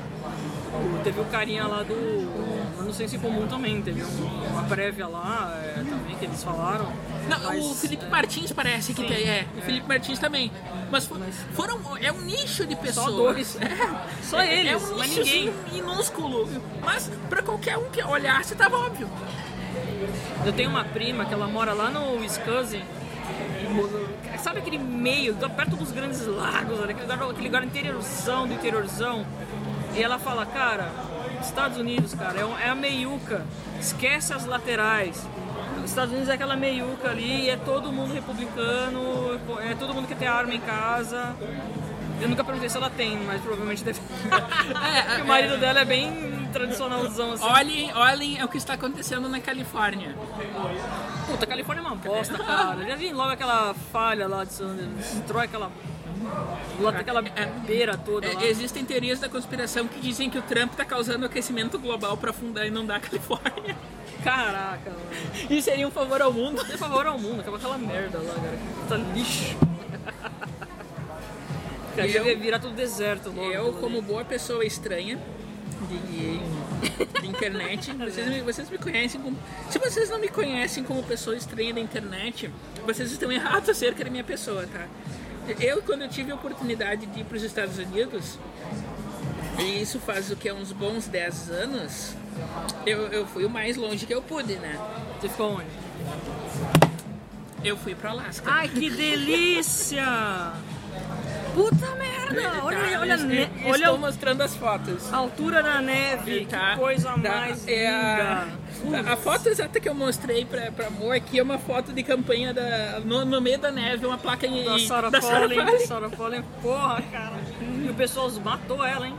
Teve o carinha lá do no Senso Comum também, teve uma prévia lá é, também que eles falaram. Não, mas, o Felipe é, Martins parece que sim, tem, é, o Felipe Martins também. Mas, mas, foram, é um nicho de pessoas. Só dois. É, Só eles, é um mas nicho ninguém. minúsculo. Mas pra qualquer um que olhasse, tava óbvio. Eu tenho uma prima que ela mora lá no Wisconsin. Sabe aquele meio, perto dos grandes lagos, aquele lugar, aquele lugar interiorzão do interiorzão? E ela fala, cara, Estados Unidos, cara, é, é a meiuca. Esquece as laterais. Os Estados Unidos é aquela meiuca ali, é todo mundo republicano, é todo mundo que tem arma em casa. Eu nunca perguntei se ela tem, mas provavelmente deve. é, o marido é, dela é bem tradicionalzão assim. Olhem, olhem o que está acontecendo na Califórnia. Puta, a Califórnia é uma bosta, cara. Já vi logo aquela falha lá, destrói aquela Lota aquela beira toda É, lá. existem teorias da conspiração que dizem que o Trump tá causando aquecimento global pra afundar e inundar a Califórnia. Caraca, mano. Isso seria um favor ao mundo. Dê favor ao mundo, acaba aquela merda lá, cara. Tá lixo. Cara, Eu- virar tudo deserto logo. Eu, como boa pessoa estranha de, de internet, vocês me, vocês me conhecem como. Se vocês não me conhecem como pessoa estranha da internet, vocês estão errados acerca da minha pessoa, tá? Eu, quando eu tive a oportunidade de ir para os Estados Unidos, e isso faz o que? Uns bons 10 anos, eu, eu fui o mais longe que eu pude, né? Você ficou onde? Eu fui para Alasca. Ai, que delícia! Puta merda! Olha, aí, Tá, olha, a es- ne- Estou olha mostrando as fotos. a altura da neve, Tá? que coisa Tá, mais é a, linda. a foto exata que eu mostrei pra, pra amor aqui é uma foto de campanha da, no, no meio da neve, uma placa em Da Sarah da Pauling. Sarah Pauling, porra, cara. E o pessoal matou ela, hein?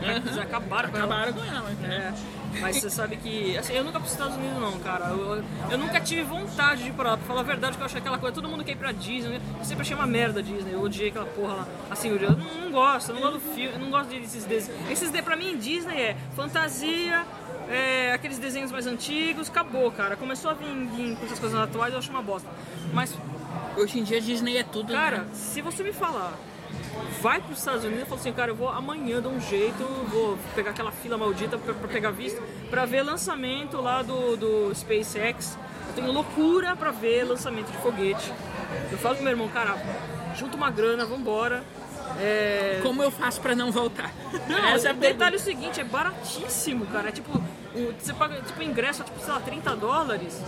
Eles acabaram com ela. Acabaram com ela. né? É, mas você sabe que. Assim, eu nunca fui pros Estados Unidos, não, cara. Eu, eu- nunca tive vontade de ir pra lá. Pra falar a verdade, que eu achei aquela coisa. Todo mundo quer ir pra Disney. Eu sempre achei uma merda Disney. Eu odiei aquela porra lá. Assim, eu, eu não, não gosto. Eu não gosto do filme. Eu não gosto desses desenhos. Esses de, pra mim, Disney é fantasia. É, aqueles desenhos mais antigos, acabou, cara. Começou a vir, vir com essas coisas atuais, eu acho uma bosta. Mas, Hoje em dia Disney é tudo. cara, né? se você me falar, vai para os Estados Unidos e fala assim, cara, eu vou amanhã dar um jeito, vou pegar aquela fila maldita pra pegar visto, pra ver lançamento lá do, do SpaceX. Eu tenho loucura pra ver lançamento de foguete. Eu falo pro meu irmão, cara, junta uma grana, vambora. É... Como eu faço pra não voltar? Não, Essa é o detalhe é o seguinte, é baratíssimo, cara. É tipo, o- você paga, tipo, ingresso, é, tipo, sei lá, 30 dólares.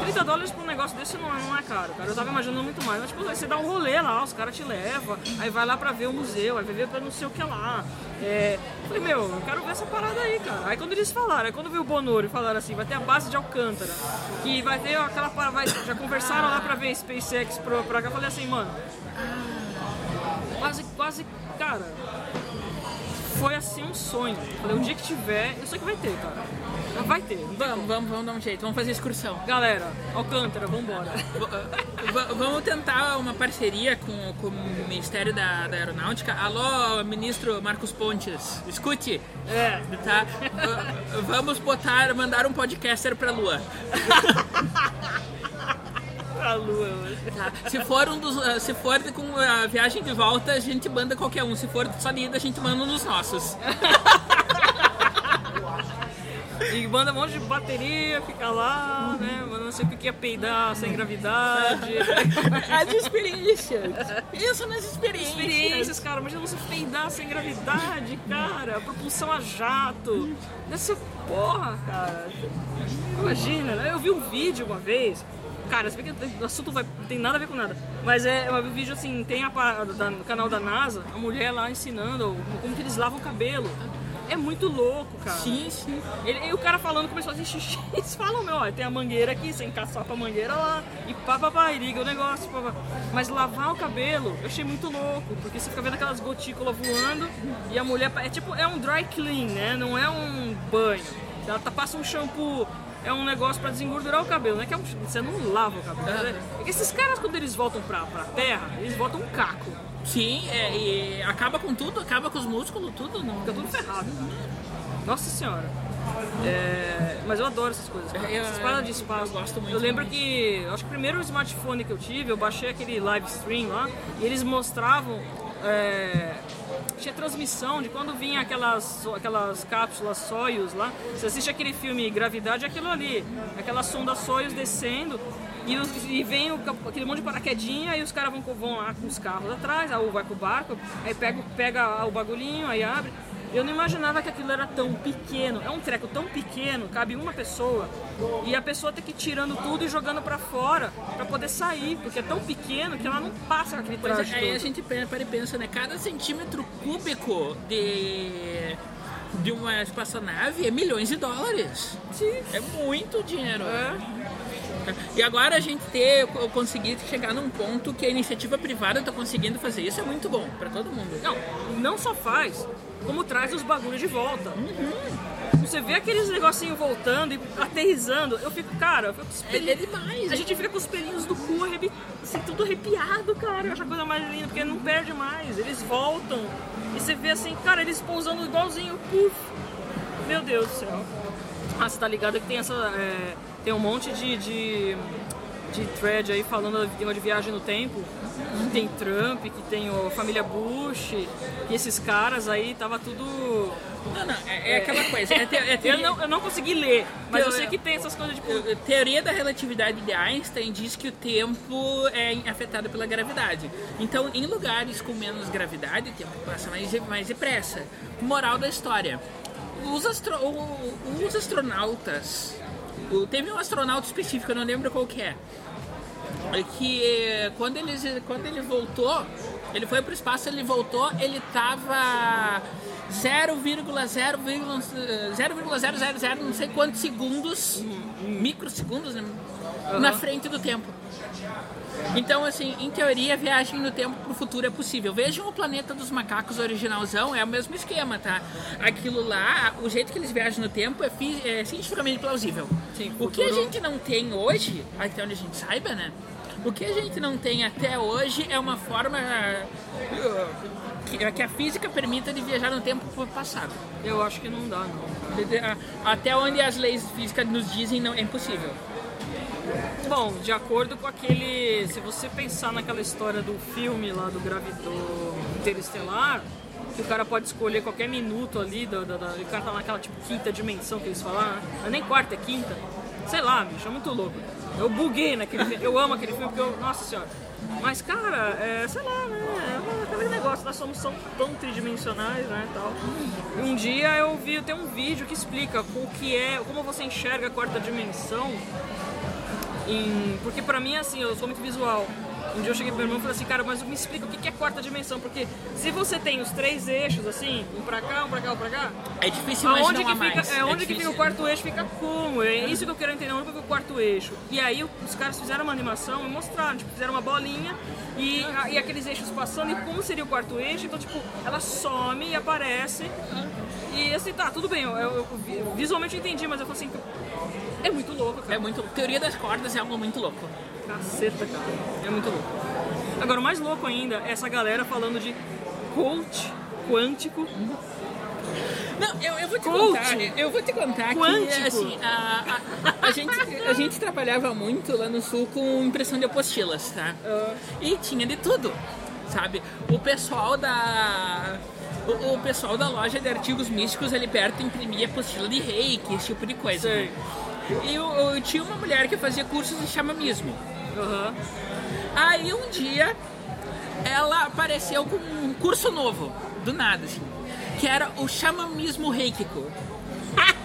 30 dólares pra um negócio desse não é, não é caro, cara. Eu tava imaginando muito mais. Mas, tipo, você dá um rolê lá, os caras te levam, aí vai lá pra ver o museu, aí vai ver pra não sei o que lá. É, falei, meu, eu quero ver essa parada aí, cara. Aí quando eles falaram, aí quando veio o Bonoro e falaram assim, vai ter a base de Alcântara, que vai ter aquela parada, já conversaram lá pra ver SpaceX pro, pra cá, eu falei assim, mano, quase, quase, cara, foi assim um sonho. Falei, o dia que tiver, eu sei que vai ter, cara. Vai ter. Vamos, vamos, vamos dar um jeito, vamos fazer excursão. Galera, Alcântara, vambora. V- Vamos tentar uma parceria com, com o Ministério da, da Aeronáutica. Alô, ministro Marcos Pontes, escute. É, Tá? V- Vamos botar, mandar um podcaster pra Lua. pra lua. Tá? Se for um dos, eh, se for com a viagem de volta, a gente manda qualquer um. Se for só de ida, a gente manda um dos nossos. E manda um monte de bateria, fica lá, né? Manda não sei o que ia peidar sem gravidade. As experiências. Isso nas experiências. Experiências, cara. Imagina você peidar sem gravidade, cara. Propulsão a jato. Ser porra, cara. Imagina, né? Eu vi um vídeo uma vez. Cara, se bem que o assunto vai, não tem nada a ver com nada. Mas é um vídeo assim, tem a, pa- da- no canal da NASA, a mulher lá ensinando como que eles lavam o cabelo. É muito louco, cara. Sim, sim. Ele, e o cara falando começou a fazer xixi. Eles falam, meu, ó, tem a mangueira aqui, você encaçapa a mangueira lá, e pá, pá, pá, e liga o negócio, pá, pá. Mas lavar o cabelo, eu achei muito louco, porque você fica vendo aquelas gotículas voando, e a mulher, é tipo, é um dry clean, né? Não é um banho. Ela tá, passa um shampoo, é um negócio pra desengordurar o cabelo, né? Que é um, você não lava o cabelo. né? Esses caras, quando eles voltam pra, pra terra, eles botam um caco. Sim, é, e acaba com tudo, acaba com os músculos, tudo. Não. Fica tudo ferrado. Nossa senhora. É, mas eu adoro essas coisas. cara. Essas paradas de espaço. eu gosto muito Eu lembro que. Acho que o primeiro smartphone que eu tive, eu baixei aquele live stream lá e eles mostravam. é, tinha transmissão de quando vinha aquelas, aquelas cápsulas Soyuz lá. Você assiste aquele filme Gravidade, é aquilo ali. Aquela sonda Soyuz descendo. E, os- e vem o aquele monte de paraquedinha, e os caras vão, vão lá com os carros atrás, aí vai com barco, aí pega, pega o bagulhinho, aí abre. Eu não imaginava que aquilo era tão pequeno. É um treco tão pequeno, cabe uma pessoa. E a pessoa tem que ir tirando tudo e jogando pra fora pra poder sair, porque é tão pequeno que ela não passa aquele Pois traje é, aí a gente para e pensa, né? Cada centímetro cúbico de, de uma espaçonave é milhões de dólares. Sim. É muito dinheiro. É. E agora a gente ter conseguir chegar num ponto que a iniciativa privada está conseguindo fazer isso é muito bom para todo mundo. Não, não só faz, como traz os bagulhos de volta. Você vê aqueles negocinhos voltando e aterrizando, eu fico, cara, eu fico com os É, pelinhos- é demais. A gente fica com os pelinhos do cu arrebi... assim, tudo arrepiado, cara. Eu acho a coisa mais linda, porque não perde mais. Eles voltam. E você vê assim, cara, eles pousando igualzinho. Puf. Meu Deus do céu. Ah, você tá ligado que tem essa. é, tem um monte de, de, de thread aí falando de, de viagem no tempo. Que tem Trump, que tem a família Bush, e esses caras aí, tava tudo. Não, não, é, é aquela coisa. É, te- é Eu teoria- não, eu não consegui ler, mas eu Eu- sei que tem essas coisas tipo. A teoria da relatividade de Einstein diz que o tempo é afetado pela gravidade. Então, em lugares com menos gravidade, o tempo passa mais, mais depressa. Moral da história: os, astro- os astronautas. Teve um astronauta específico, eu não lembro qual que é. é Que eh, quando ele, quando ele voltou, ele foi pro espaço, ele voltou, ele tava 0,000 não sei quantos segundos, microsegundos, né, na frente do tempo. Então, assim, em teoria, a viagem no tempo pro futuro é possível. Vejam o planeta dos macacos originalzão, é o mesmo esquema, tá? Aquilo lá, o jeito que eles viajam no tempo é, é cientificamente plausível. Sim, o que a gente não tem hoje, até onde a gente saiba, né? O que a gente não tem até hoje é uma forma uh, que, que a física permita de viajar no tempo passado. Eu acho que não dá, não. Até onde as leis físicas nos dizem, não é impossível. Bom, de acordo com aquele. Se você pensar naquela história do filme lá do Gravidor Interestelar, que o cara pode escolher qualquer minuto ali, da, da, da- o cara tá naquela tipo quinta dimensão que eles falaram, né? Não é nem quarta, é quinta. Sei lá, bicho, é muito louco. Eu buguei naquele filme, eu amo aquele filme porque eu. Nossa senhora. Mas, cara, é, sei lá, né? É aquele negócio, nós somos tão, tridimensionais, né? Tal. E um dia eu vi, tem um vídeo que explica o que é, como você enxerga a quarta dimensão em- porque pra mim, assim, eu sou muito visual. Um dia eu cheguei pro meu irmão e falei assim, cara, mas me explica o que que é quarta dimensão, porque se você tem os três eixos, assim, um pra cá, um pra cá, um pra cá, É difícil aonde que fica, mais. é, onde que difícil. fica o quarto eixo fica como? É isso que eu quero entender, onde fica o quarto eixo. E aí os caras fizeram uma animação e mostraram, tipo, fizeram uma bolinha e, a- e aqueles eixos passando e como seria o quarto eixo, então tipo, ela some e aparece. E assim, tá, tudo bem, eu, eu- eu vi- visualmente eu entendi, mas eu falei assim, é muito louco, cara. É muito. Teoria das cordas é algo muito louco. Caceta, cara. É muito louco. Agora, o mais louco ainda é essa galera falando de coach quântico. Não, eu, eu vou te Coach. contar. Eu vou te contar Quântico. que assim, a, a, a gente, a gente trabalhava muito lá no sul com impressão de apostilas, tá? E tinha de tudo, sabe? O pessoal da. O, o pessoal da loja de artigos místicos ali perto imprimia apostila de reiki, esse tipo de coisa. Né? E eu, eu tinha uma mulher que fazia cursos de chamamismo. Aham. Aí um dia ela apareceu com um curso novo, do nada, assim, que era o chamamismo reikico.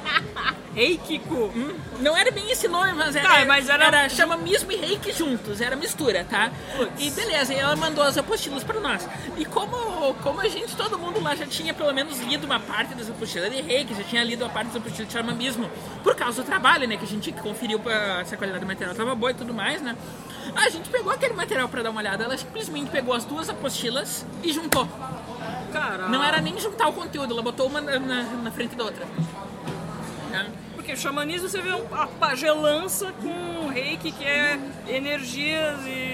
Ei, Kiko! Não era bem esse nome, mas era, Tá, mas era- chamamismo e reiki juntos, era mistura, tá? E beleza, e ela mandou as apostilas pra nós. E como, como a gente, todo mundo lá já tinha pelo menos lido uma parte das apostilas de reiki, já tinha lido a parte das apostilas de chamamismo, por causa do trabalho, né? Que a gente conferiu pra, se a qualidade do material tava boa e tudo mais, né? A gente pegou aquele material pra dar uma olhada, ela simplesmente pegou as duas apostilas e juntou. Caralho. Não era nem juntar o conteúdo, ela botou uma na, na- na frente da outra. Tá? Porque o xamanismo você vê um- a pagelança com reiki, que é energias e.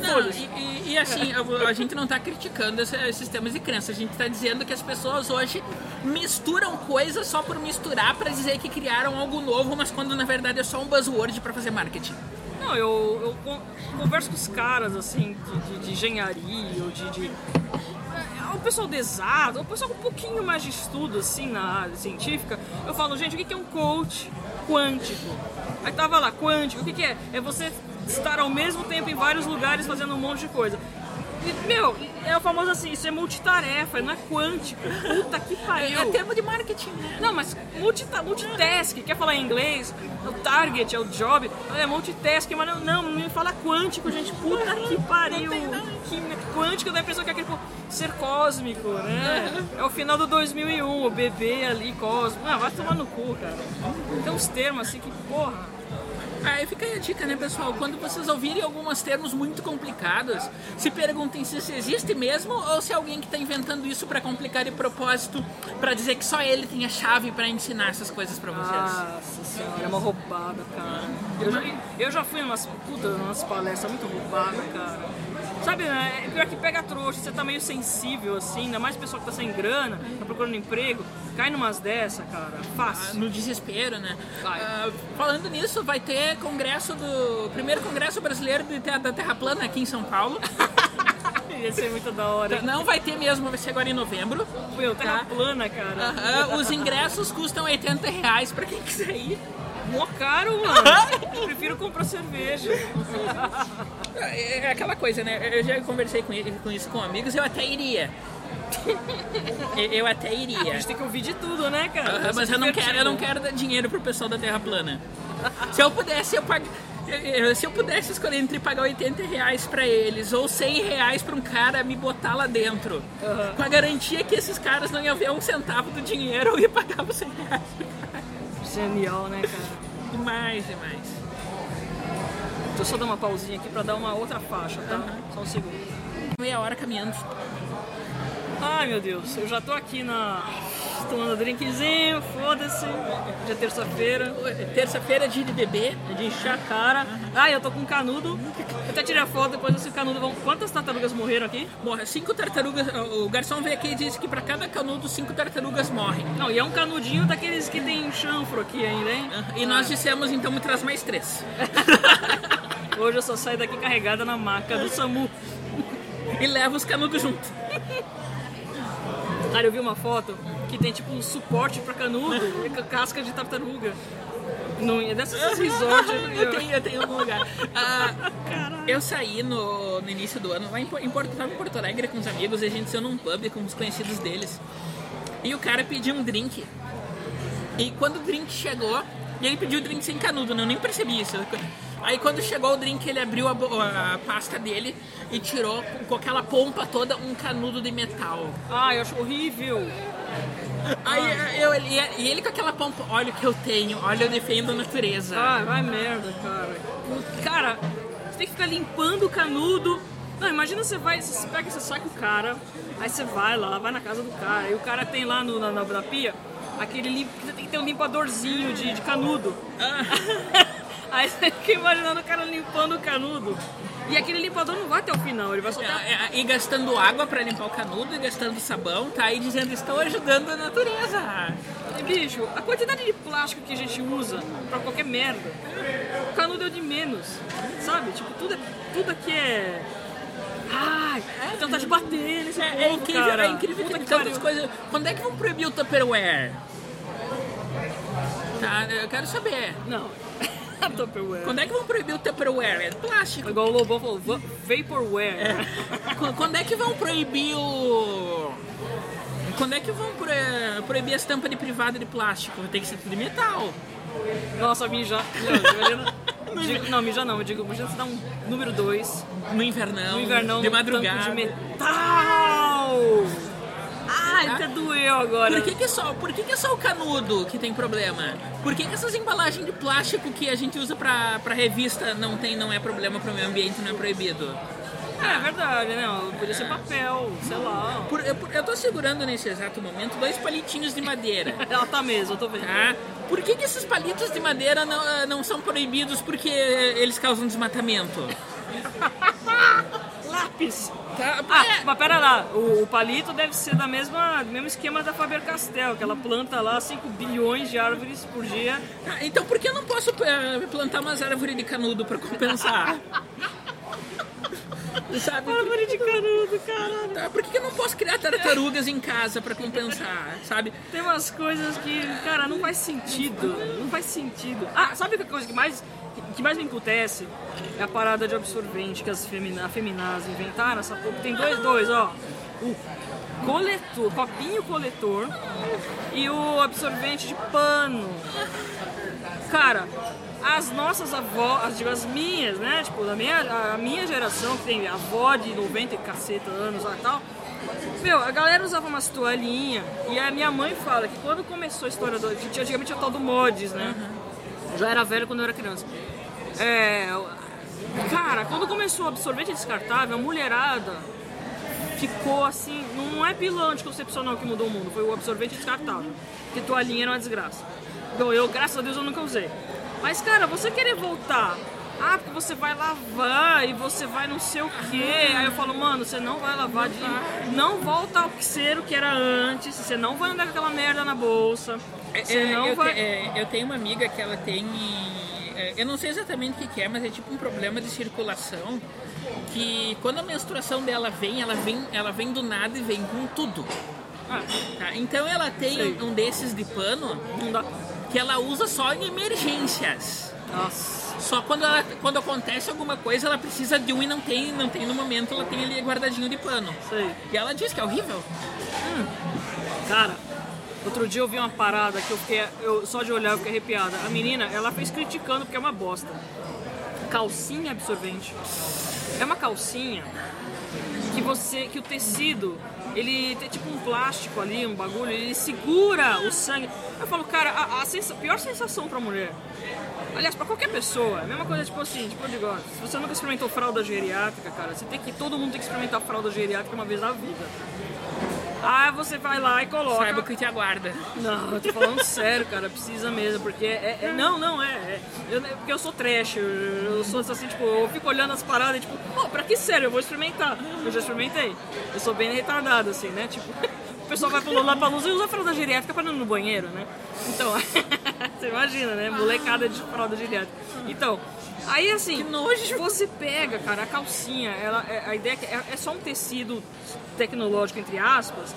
Não, e, e- assim, a, gente não tá criticando esse- esses sistemas de crença, a gente tá dizendo que as pessoas hoje misturam coisas só por misturar pra dizer que criaram algo novo, mas quando na verdade é só um buzzword pra fazer marketing. Não, eu, eu con- converso com os caras, assim, de, de- de engenharia ou de. de pessoal de exato, o pessoal com um pouquinho mais de estudo, assim, na área científica. Eu falo, gente, o que é um coach quântico? Aí tava lá, quântico, o que é? É você estar ao mesmo tempo em vários lugares fazendo um monte de coisa. E, meu, é o famoso assim, isso é multitarefa, não é quântico. Puta que pariu. É termo de marketing, né? Não, mas multita, multitask, quer falar em inglês? É o target, é o job, é multitask, mas não, não, me fala quântico, gente. Puta que pariu. Que, quântico dá a impressão que é aquele ser cósmico, né? É o final do 2001, o bebê ali, cósmico. Ah, vai tomar no cu, cara. Tem uns termos assim que, porra. Aí fica a dica, né, pessoal? Quando vocês ouvirem alguns termos muito complicados, se perguntem se isso existe mesmo ou se é alguém que está inventando isso para complicar de propósito, para dizer que só ele tem a chave para ensinar essas coisas para vocês. Nossa senhora, é uma roubada, cara. Eu já, eu já fui umas, puta, umas palestras muito roubadas, cara. Sabe, né? É pior que pega trouxa, você tá meio sensível, assim, ainda mais pessoa que tá sem grana, tá procurando emprego, cai numas dessa, cara, fácil. no desespero, né? Vai. Ah, falando nisso, vai ter congresso do. Primeiro congresso brasileiro de te- da Terra Plana aqui em São Paulo. Ia ser muito da hora. Não vai ter mesmo, vai ser agora em novembro. Meu, terra Tá. plana, cara. Aham, os ingressos custam 80 reais pra quem quiser ir. Mó caro, mano. Eu prefiro comprar cerveja. É é aquela coisa, né? Eu já conversei com, ele, com isso com amigos, eu até iria. Eu- até A iria. gente tem que ouvir de tudo, né, cara? Aham, mas eu não quero, eu não quero dar dinheiro pro pessoal da Terra Plana. Se eu pudesse, eu pag... eu- eu- Se eu pudesse escolher entre pagar 80 reais pra eles ou 100 reais pra um cara me botar lá dentro, Aham. com a garantia que esses caras não iam ver um centavo do dinheiro, eu ia pagar os 100 reais. Genial, né, cara? Demais, demais. Deixa eu só dar uma pausinha aqui pra dar uma outra faixa, tá? Só um segundo. Meia hora caminhando. Ai, meu Deus, eu já tô aqui na... Tomando drinkzinho, foda-se. Já é terça-feira. Terça-feira, dia de bebê. É de encher a cara. Ah, eu tô com um canudo. Eu até tirei a foto, depois esse canudo vão... Quantas tartarugas morreram aqui? Morre cinco tartarugas. O garçom veio aqui e disse que pra cada canudo, cinco tartarugas morrem. Não, e é um canudinho daqueles que tem chanfro aqui ainda, hein? E nós dissemos, então, me traz mais três. Hoje eu só saio daqui carregada na maca do SAMU. E leva os canudos junto. Cara, eu vi uma foto que tem tipo um suporte pra canudo e casca de tartaruga. Não, é dessas resorts. eu tenho, eu tenho algum lugar. Ah, eu saí no, no início do ano, lá em, em Porto, tava em Porto Alegre com os amigos, e a gente saiu num pub com os conhecidos deles. E o cara pediu um drink. E quando o drink chegou, e ele pediu o drink sem canudo, né? eu nem percebi isso. Aí quando chegou o drink, ele abriu a, a pasta dele e tirou com, aquela pompa toda um canudo de metal. Ah, eu acho horrível. Aí eu, e e ele com aquela pompa, olha o que eu tenho, olha eu defendo a natureza. Ah, vai merda, cara. Cara, você tem que ficar limpando o canudo. Não, imagina você vai, você pega, você sai com o cara, aí você vai lá, vai na casa do cara, e o cara tem lá no, na, na, na pia aquele limpo, tem que ter um limpadorzinho de, de canudo. aí você fica imaginando o cara limpando o canudo. E aquele limpador não vai até o final, ele vai até É, é, E gastando água pra limpar o canudo, e gastando sabão, tá aí dizendo estou ajudando a natureza. E, bicho, a quantidade de plástico que a gente usa pra qualquer merda, o canudo é o de menos, sabe? Tipo, tudo, é, tudo aqui é... Ai, é tentar de bater nesse É, povo, é incrível, cara. é incrível que Puta que tantas coisas. Quando é que vão proibir o Tupperware? Tá, eu quero saber. Não, Tupperware. Quando é que vão proibir o Tupperware? É plástico. Igual o Lobão falou, va- Vaporware. Qu- Quando é que vão proibir o. Quando é que vão pro- proibir as tampas de privada de plástico? Tem que ser tudo de metal. Nossa, mijar. Não, digo- não, mijar não, eu digo, imagina você dar um número 2 No invernão. no invernão De madrugada. de metal. Ai, até doeu agora. Por que, que, é só, por que, que é só o canudo que tem problema? Por que, que essas embalagens de plástico que a gente usa pra, pra revista não, tem, não é problema pro meio ambiente, não é proibido? É verdade, né? Podia ser papel, sei lá. Por- eu, por- eu tô segurando nesse exato momento dois palitinhos de madeira. Ela tá mesmo, eu tô vendo. Tá? Por que, que esses palitos de madeira não, ah, não são proibidos porque eles causam desmatamento? Lápis! Tá? Ah, É, mas pera lá, o, o palito deve ser da mesma, do mesmo esquema da Faber-Castell, que ela planta lá 5 bilhões de árvores por dia. ah, então por que eu não posso eh, plantar umas árvores de canudo pra compensar? Sabe? Árvore de canudo, caralho. Tá, Por que eu não posso criar tartarugas em casa pra compensar, sabe? Tem umas coisas que, cara, não faz sentido. Não faz sentido. Ah, sabe a coisa que mais, que mais me emputece? É a parada de absorvente que as femina, feminazes inventaram. Essa porra. Tem dois, dois, ó. O coletor, copinho coletor e o absorvente de pano. Cara, as nossas avós, as, digo, as minhas, né? Tipo, da minha, a minha geração, que tem avó de 90 e caceta anos lá e tal. Meu, a galera usava umas toalhinhas e a minha mãe fala que quando começou a história do. Antigamente tinha o tal do mods, né? Eu Já era velho quando eu era criança. É, cara, quando começou o absorvente descartável, a mulherada ficou assim, não é pilão anticoncepcional que mudou o mundo, foi o absorvente descartável. Que toalhinha era uma desgraça. Então eu, graças a Deus, eu nunca usei. Mas, cara, você querer voltar ah, porque você vai lavar e você vai não sei o que. Aí eu falo, mano, você não vai lavar de. Não volta ao que ser o que era antes, você não vai andar com aquela merda na bolsa. Você É, não eu, vai. te- é, eu tenho uma amiga que ela tem. É, Eu não sei exatamente o que, é, mas é tipo um problema de circulação. Que quando a menstruação dela vem, ela vem, ela vem do nada e vem com tudo. Ah, tá? Então ela tem Sei. um desses de pano que ela usa só em emergências. Nossa. Só quando, ela- quando acontece alguma coisa, ela precisa de um e não tem, não tem no momento, ela tem ali guardadinho de pano. Sei. E ela diz que é horrível. Cara, outro dia eu vi uma parada que eu fiquei. Eu, só de olhar eu fiquei arrepiada. A menina, ela fez criticando porque é uma bosta. Calcinha absorvente. É uma calcinha que você. que o tecido. Ele tem tipo um plástico ali, um bagulho, ele segura o sangue. Eu falo, cara, a, a sensa- pior sensação pra mulher. Aliás, pra qualquer pessoa, é a mesma coisa, tipo assim, tipo, eu digo, ó, se você nunca experimentou fralda geriátrica, cara, você tem que. Todo mundo tem que experimentar fralda geriátrica uma vez na vida. Ah, você vai lá e coloca. Saiba o que te aguarda. Não, eu tô falando sério, cara, precisa mesmo, porque é. é- não, não, é. é eu, porque eu sou trash, eu, eu sou assim, tipo, eu fico olhando as paradas e tipo, pô, pra que sério? Eu vou experimentar. Eu já experimentei. Eu sou bem retardado, assim, né? Tipo, o pessoal vai pro lá pra luz e usa fralda geriátrica pra ir no banheiro, né? Então, você imagina, né? Molecada de fralda geriátrica. Então. Aí assim, você pega, cara, a calcinha, ela, é- a ideia é que é, é só um tecido tecnológico, entre aspas,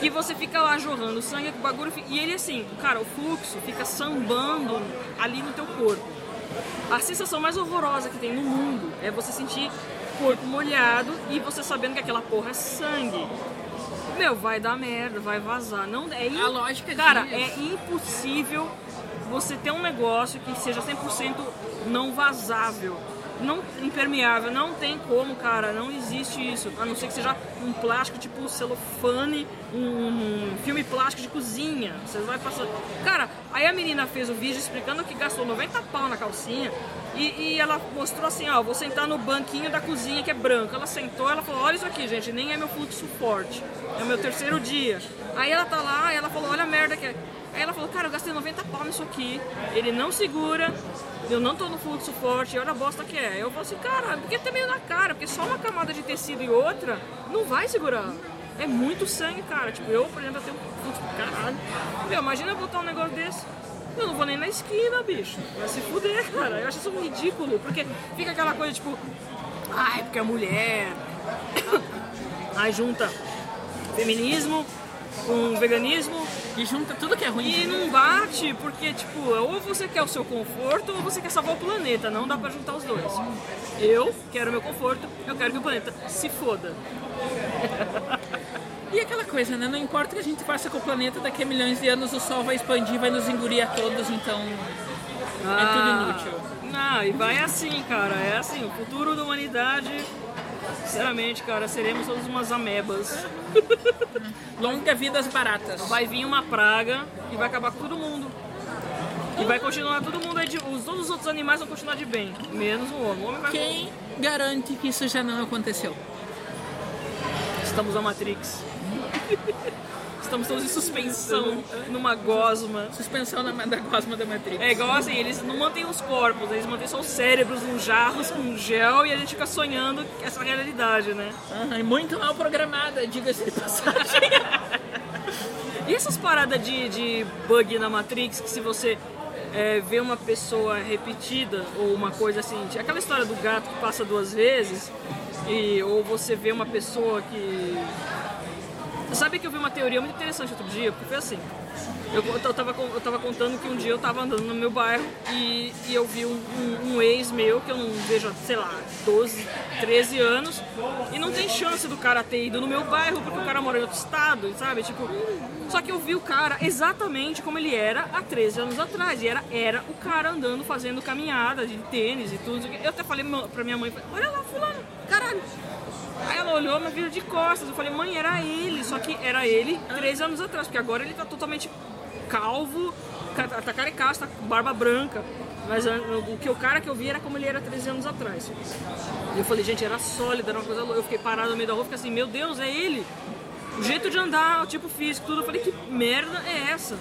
que você fica lá jorrando sangue, o bagulho fica, e ele assim, cara, o fluxo fica sambando ali no teu corpo. A sensação mais horrorosa que tem no mundo é você sentir corpo molhado e você sabendo que aquela porra é sangue. Meu, vai dar merda, vai vazar. Não, é A lógica Cara, diz. é impossível você ter um negócio que seja 100% não vazável. Não impermeável, não tem como, cara, não existe isso. A não ser que seja um plástico tipo celofane, um, filme plástico de cozinha. Você vai passar. Cara, aí a menina fez o vídeo explicando que gastou 90 pau na calcinha e, e ela mostrou assim: ó, vou sentar no banquinho da cozinha que é branco. Ela sentou, ela falou: olha isso aqui, gente, nem é meu fluxo forte, é o meu terceiro dia. Aí ela tá lá, ela falou: olha a merda que é. Aí ela falou, cara, eu gastei 90 pau nisso aqui, ele não segura, eu não tô no fluxo forte, olha a bosta que é. Eu falo assim, cara, porque tá meio na cara, porque só uma camada de tecido e outra não vai segurar. É muito sangue, cara. Tipo, eu, por exemplo, eu tenho um fluxo caralho. Meu, imagina eu botar um negócio desse. Eu não vou nem na esquina, bicho. Vai se fuder, cara. Eu acho isso ridículo, porque fica aquela coisa tipo, ai, porque é mulher. Aí junta feminismo com veganismo, E junta tudo que é ruim. e não bate, porque, tipo, ou você quer o seu conforto ou você quer salvar o planeta. Não dá pra juntar os dois. Eu quero meu conforto, eu quero que o planeta se foda. E aquela coisa, né? Não importa o que a gente faça com o planeta, daqui a milhões de anos o Sol vai expandir, vai nos engolir a todos, então é tudo inútil. Não, e vai assim, cara. É assim, o futuro da humanidade, sinceramente, cara, seremos todos umas amebas. Longa vida às baratas. Vai vir uma praga e vai acabar com todo mundo. E vai continuar todo mundo aí de. Os, todos os outros animais vão continuar de bem, menos o homem. O homem vai. Quem garante que isso já não aconteceu? Estamos na Matrix. Estamos todos em suspensão, numa gosma. Suspensão na da gosma da Matrix. É igual assim, eles não mantêm os corpos, eles mantêm só os cérebros nos jarros com gel e a gente fica sonhando essa realidade, né? Aham, e muito mal programada, diga-se de passagem. E essas paradas de, de bug na Matrix, que se você é, vê uma pessoa repetida ou uma coisa assim, aquela história do gato que passa duas vezes, e, ou você vê uma pessoa que. Sabe que eu vi uma teoria muito interessante outro dia, porque foi assim. Eu, eu, tava, eu tava contando que um dia eu tava andando no meu bairro e, e eu vi um, um- um ex meu que eu não vejo sei lá, 12, 13 anos e não tem chance do cara ter ido no meu bairro porque o cara mora em outro estado, sabe? Tipo, só que eu vi o cara exatamente como ele era há 13 anos atrás e era, era o cara andando, fazendo caminhada de tênis e tudo. Eu até falei pra minha mãe, olha lá, fulano, caralho. Ela olhou, mas virou de costas. Eu falei, mãe, era ele. Só que era ele 13 anos atrás, porque agora ele tá totalmente calvo, ca- tá caricaço, tá com barba branca. Mas o que o cara que eu vi era como ele era 13 anos atrás. E eu falei, gente, era sólido, era uma coisa louca. Eu fiquei parado no meio da rua, fiquei assim, meu Deus, é ele. O jeito de andar, o tipo físico, tudo. Eu falei, que merda é essa?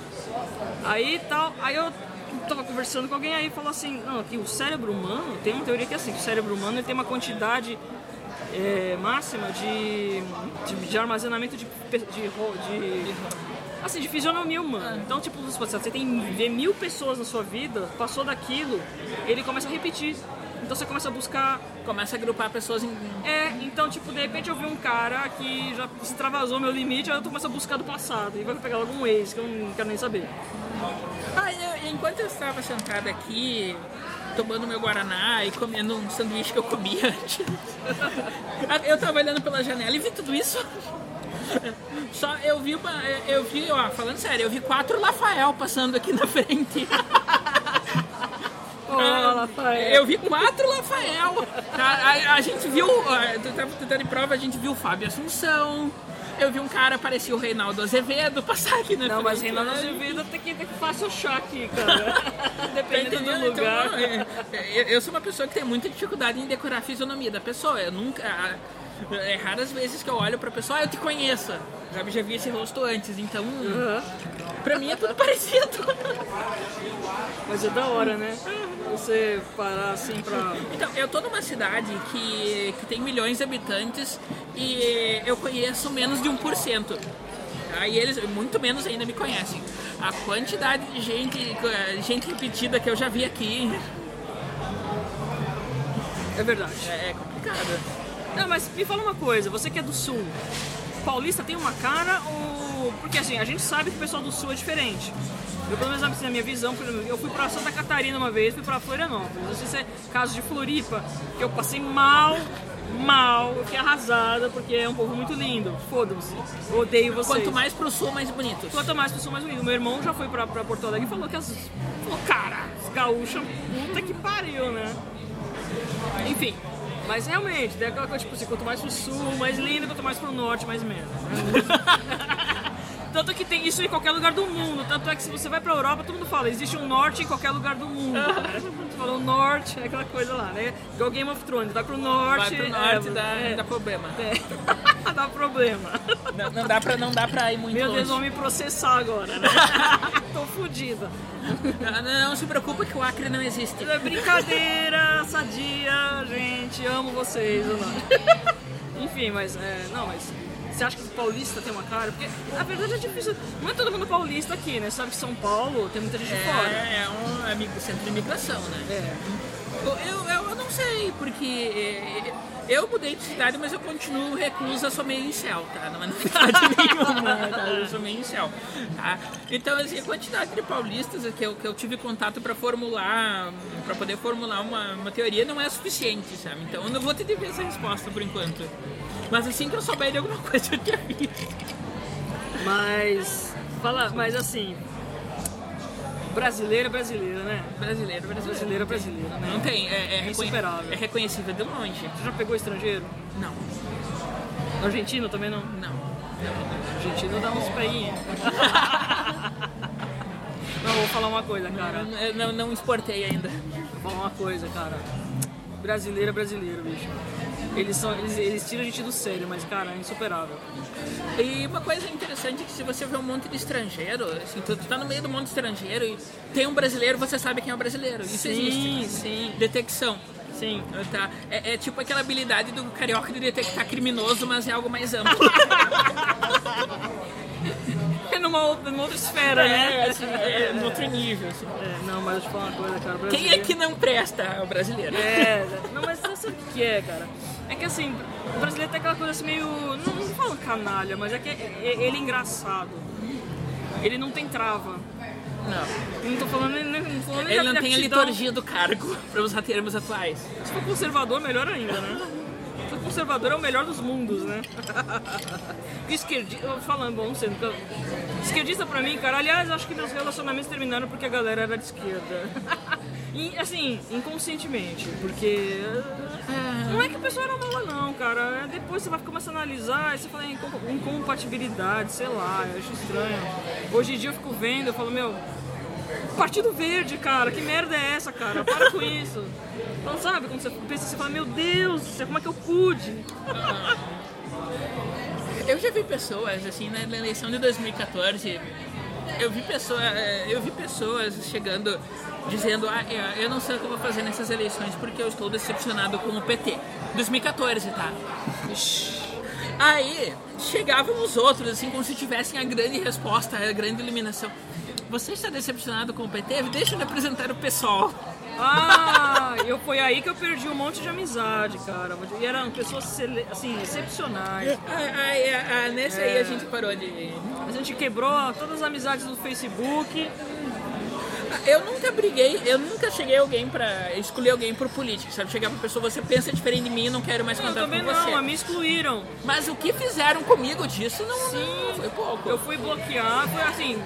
Aí tal, aí eu tava conversando com alguém aí falou assim, não, que o cérebro humano, tem uma teoria que é assim, que o cérebro humano tem uma quantidade é, máxima de, de, de armazenamento de, de, de assim, de fisionomia humana. Então, tipo, você tem vê mil pessoas na sua vida, passou daquilo, ele começa a repetir. Então você começa a buscar. Começa a agrupar pessoas em. É, então, tipo, de repente eu vi um cara que já extravasou meu limite, aí eu começo a buscar do passado. E vai pegar logo um ex, que eu não quero nem saber. Ah, eu, enquanto eu estava sentada aqui, tomando meu Guaraná e comendo um sanduíche que eu comia antes. eu estava olhando pela janela e vi tudo isso. Só eu vi uma. Eu vi, ó, falando sério, eu vi quatro Rafael passando aqui na frente. Oh. Eu vi quatro Rafael. A, a, a gente viu, tu tava tentando em prova, a gente viu o Fábio Assunção. Eu vi um cara, parecia o Reinaldo Azevedo, passar aqui na Não, frente. mas Reinaldo Azevedo tem que, tem que fazer o choque, cara. Dependendo do Então, lugar. eu, eu sou uma pessoa que tem muita dificuldade em decorar a fisionomia da pessoa. Eu nunca. É raras vezes que eu olho pra pessoa, ah, eu te conheço. Já, já vi esse rosto antes, então. Uhum. Pra mim é tudo parecido. Mas é da hora, né? Você parar assim pra. Então, eu tô numa cidade que, que tem milhões de habitantes e eu conheço menos de 1%. Aí eles, muito menos ainda me conhecem. A quantidade de gente, gente repetida que eu já vi aqui É verdade. é, é complicado. Não, mas me fala uma coisa, você que é do sul, paulista tem uma cara ou. Porque assim, a gente sabe que o pessoal do sul é diferente. Eu, pelo menos assim, na minha visão, eu fui pra Santa Catarina uma vez, fui pra Florianópolis. Não sei se é caso de Floripa, que eu passei mal, mal, eu fiquei arrasada, porque é um povo muito lindo. Foda-se. Odeio vocês. Quanto mais pro sul, mais bonitos. Quanto mais pessoas mais unidas. Meu irmão já foi pra, pra Porto Alegre e falou que as. Falou, cara, gaúchas, puta que pariu, né? Enfim. Mas realmente, tem aquela coisa, tipo assim, quanto mais pro sul, mais lindo, quanto mais pro norte, mais merda. Tanto que tem isso em qualquer lugar do mundo. Tanto é que se você vai pra Europa, todo mundo fala, existe um norte em qualquer lugar do mundo. O norte é aquela coisa lá, né? Igual Game of Thrones, vai pro norte. Vai pro norte é, dá, é, dá problema. é. dá problema. Não, não dá pra, não dá pra ir muito Meu longe. Deus, vão me processar agora, né? Tô fodida. Não, não se preocupa que o Acre não existe. É brincadeira, sadia, gente, amo vocês. Enfim, mas é, não, mas você acha que o paulista tem uma cara? Porque na verdade é difícil. Não é todo mundo paulista aqui, né? Sabe que São Paulo tem muita gente de fora. É, é um centro de imigração, né? É. Eu, eu, eu não sei, porque é, eu mudei de cidade, mas eu continuo reclusa, sou meio incel, tá? Não é novidade nenhuma, tá? Eu sou meio incel, tá? Então, assim, a quantidade de paulistas que eu, que eu tive contato para formular, para poder formular uma, uma teoria não é suficiente, sabe? Então, eu não vou te dever essa resposta por enquanto. Mas assim que eu souber de alguma coisa, eu te aviso. Mas. Fala, mas assim. Brasileiro é brasileiro, né? Brasileiro, brasileiro. Brasileiro é brasileiro, né? Não tem, é, é, reconhe- insuperável. é reconhecível de longe. Você já pegou estrangeiro? Não, Argentino também não? não. Argentino dá uns peinhos. não, vou falar uma coisa, cara. Eu não, não exportei ainda. Vou falar uma coisa, cara. Brasileiro é brasileiro, bicho. Eles, são, eles, eles tiram a gente do sério, mas, cara, é insuperável. E uma coisa interessante é que se você vê um monte de estrangeiro, assim, tu, tu tá no meio do monte estrangeiro e tem um brasileiro, você sabe quem é o brasileiro. Isso Sim, existe. sim. Detecção. Sim. Tá? É, é tipo aquela habilidade do carioca de detectar criminoso, mas é algo mais amplo. É numa outra, numa outra esfera, né? é, assim, é, no outro nível. assim. É, não, mas deixa eu falar uma coisa, cara. Quem é brasileiro- que não presta? É o brasileiro. É, não, mas você sabe o que é, cara? É que assim, o brasileiro tem aquela coisa assim meio. Não, não falo canalha, mas é que é- é- ele é engraçado. Ele não tem trava. Não. Não tô falando, nem- não tô falando Ele não tem a liturgia do cargo, para usar termos atuais. Se for conservador, melhor ainda, né? Se for conservador é o melhor dos mundos, né? Esquerdista, falando, bom, não sei, nunca... Esquerdista pra mim, cara, aliás, acho que meus relacionamentos terminaram porque a galera era de esquerda. Assim, inconscientemente, porque... Não é que a pessoa era mala não, cara. É, Depois você vai começar a analisar e você fala incompatibilidade, sei lá, eu acho estranho. Hoje em dia eu fico vendo, eu falo, meu, Partido Verde, cara, que merda é essa, cara? Para com isso. Então, sabe, quando você pensa, você fala, meu Deus, como é que eu pude? Eu já vi pessoas, assim, na eleição de 2014, eu vi, pessoa, eh, eu vi pessoas chegando dizendo, ah, eu não sei o que eu vou fazer nessas eleições porque eu estou decepcionado com o PT. 2014, tá? Aí chegavam os outros, assim, como se tivessem a grande resposta, a grande eliminação. Você está decepcionado com o PT? Deixa eu apresentar o pessoal. Ah, eu foi aí que eu perdi um monte de amizade, cara. E eram pessoas assim, excepcionais. Ah, ah, ah, nesse é. aí a gente parou de. A gente quebrou todas as amizades do Facebook. Eu nunca briguei, eu nunca cheguei alguém pra escolher alguém por política, sabe? Chegar pra pessoa, você pensa diferente de mim, não quero mais contar com você. Eu também não, me excluíram. Mas o que fizeram comigo disso não, Sim, foi pouco. Eu fui bloquear, foi assim,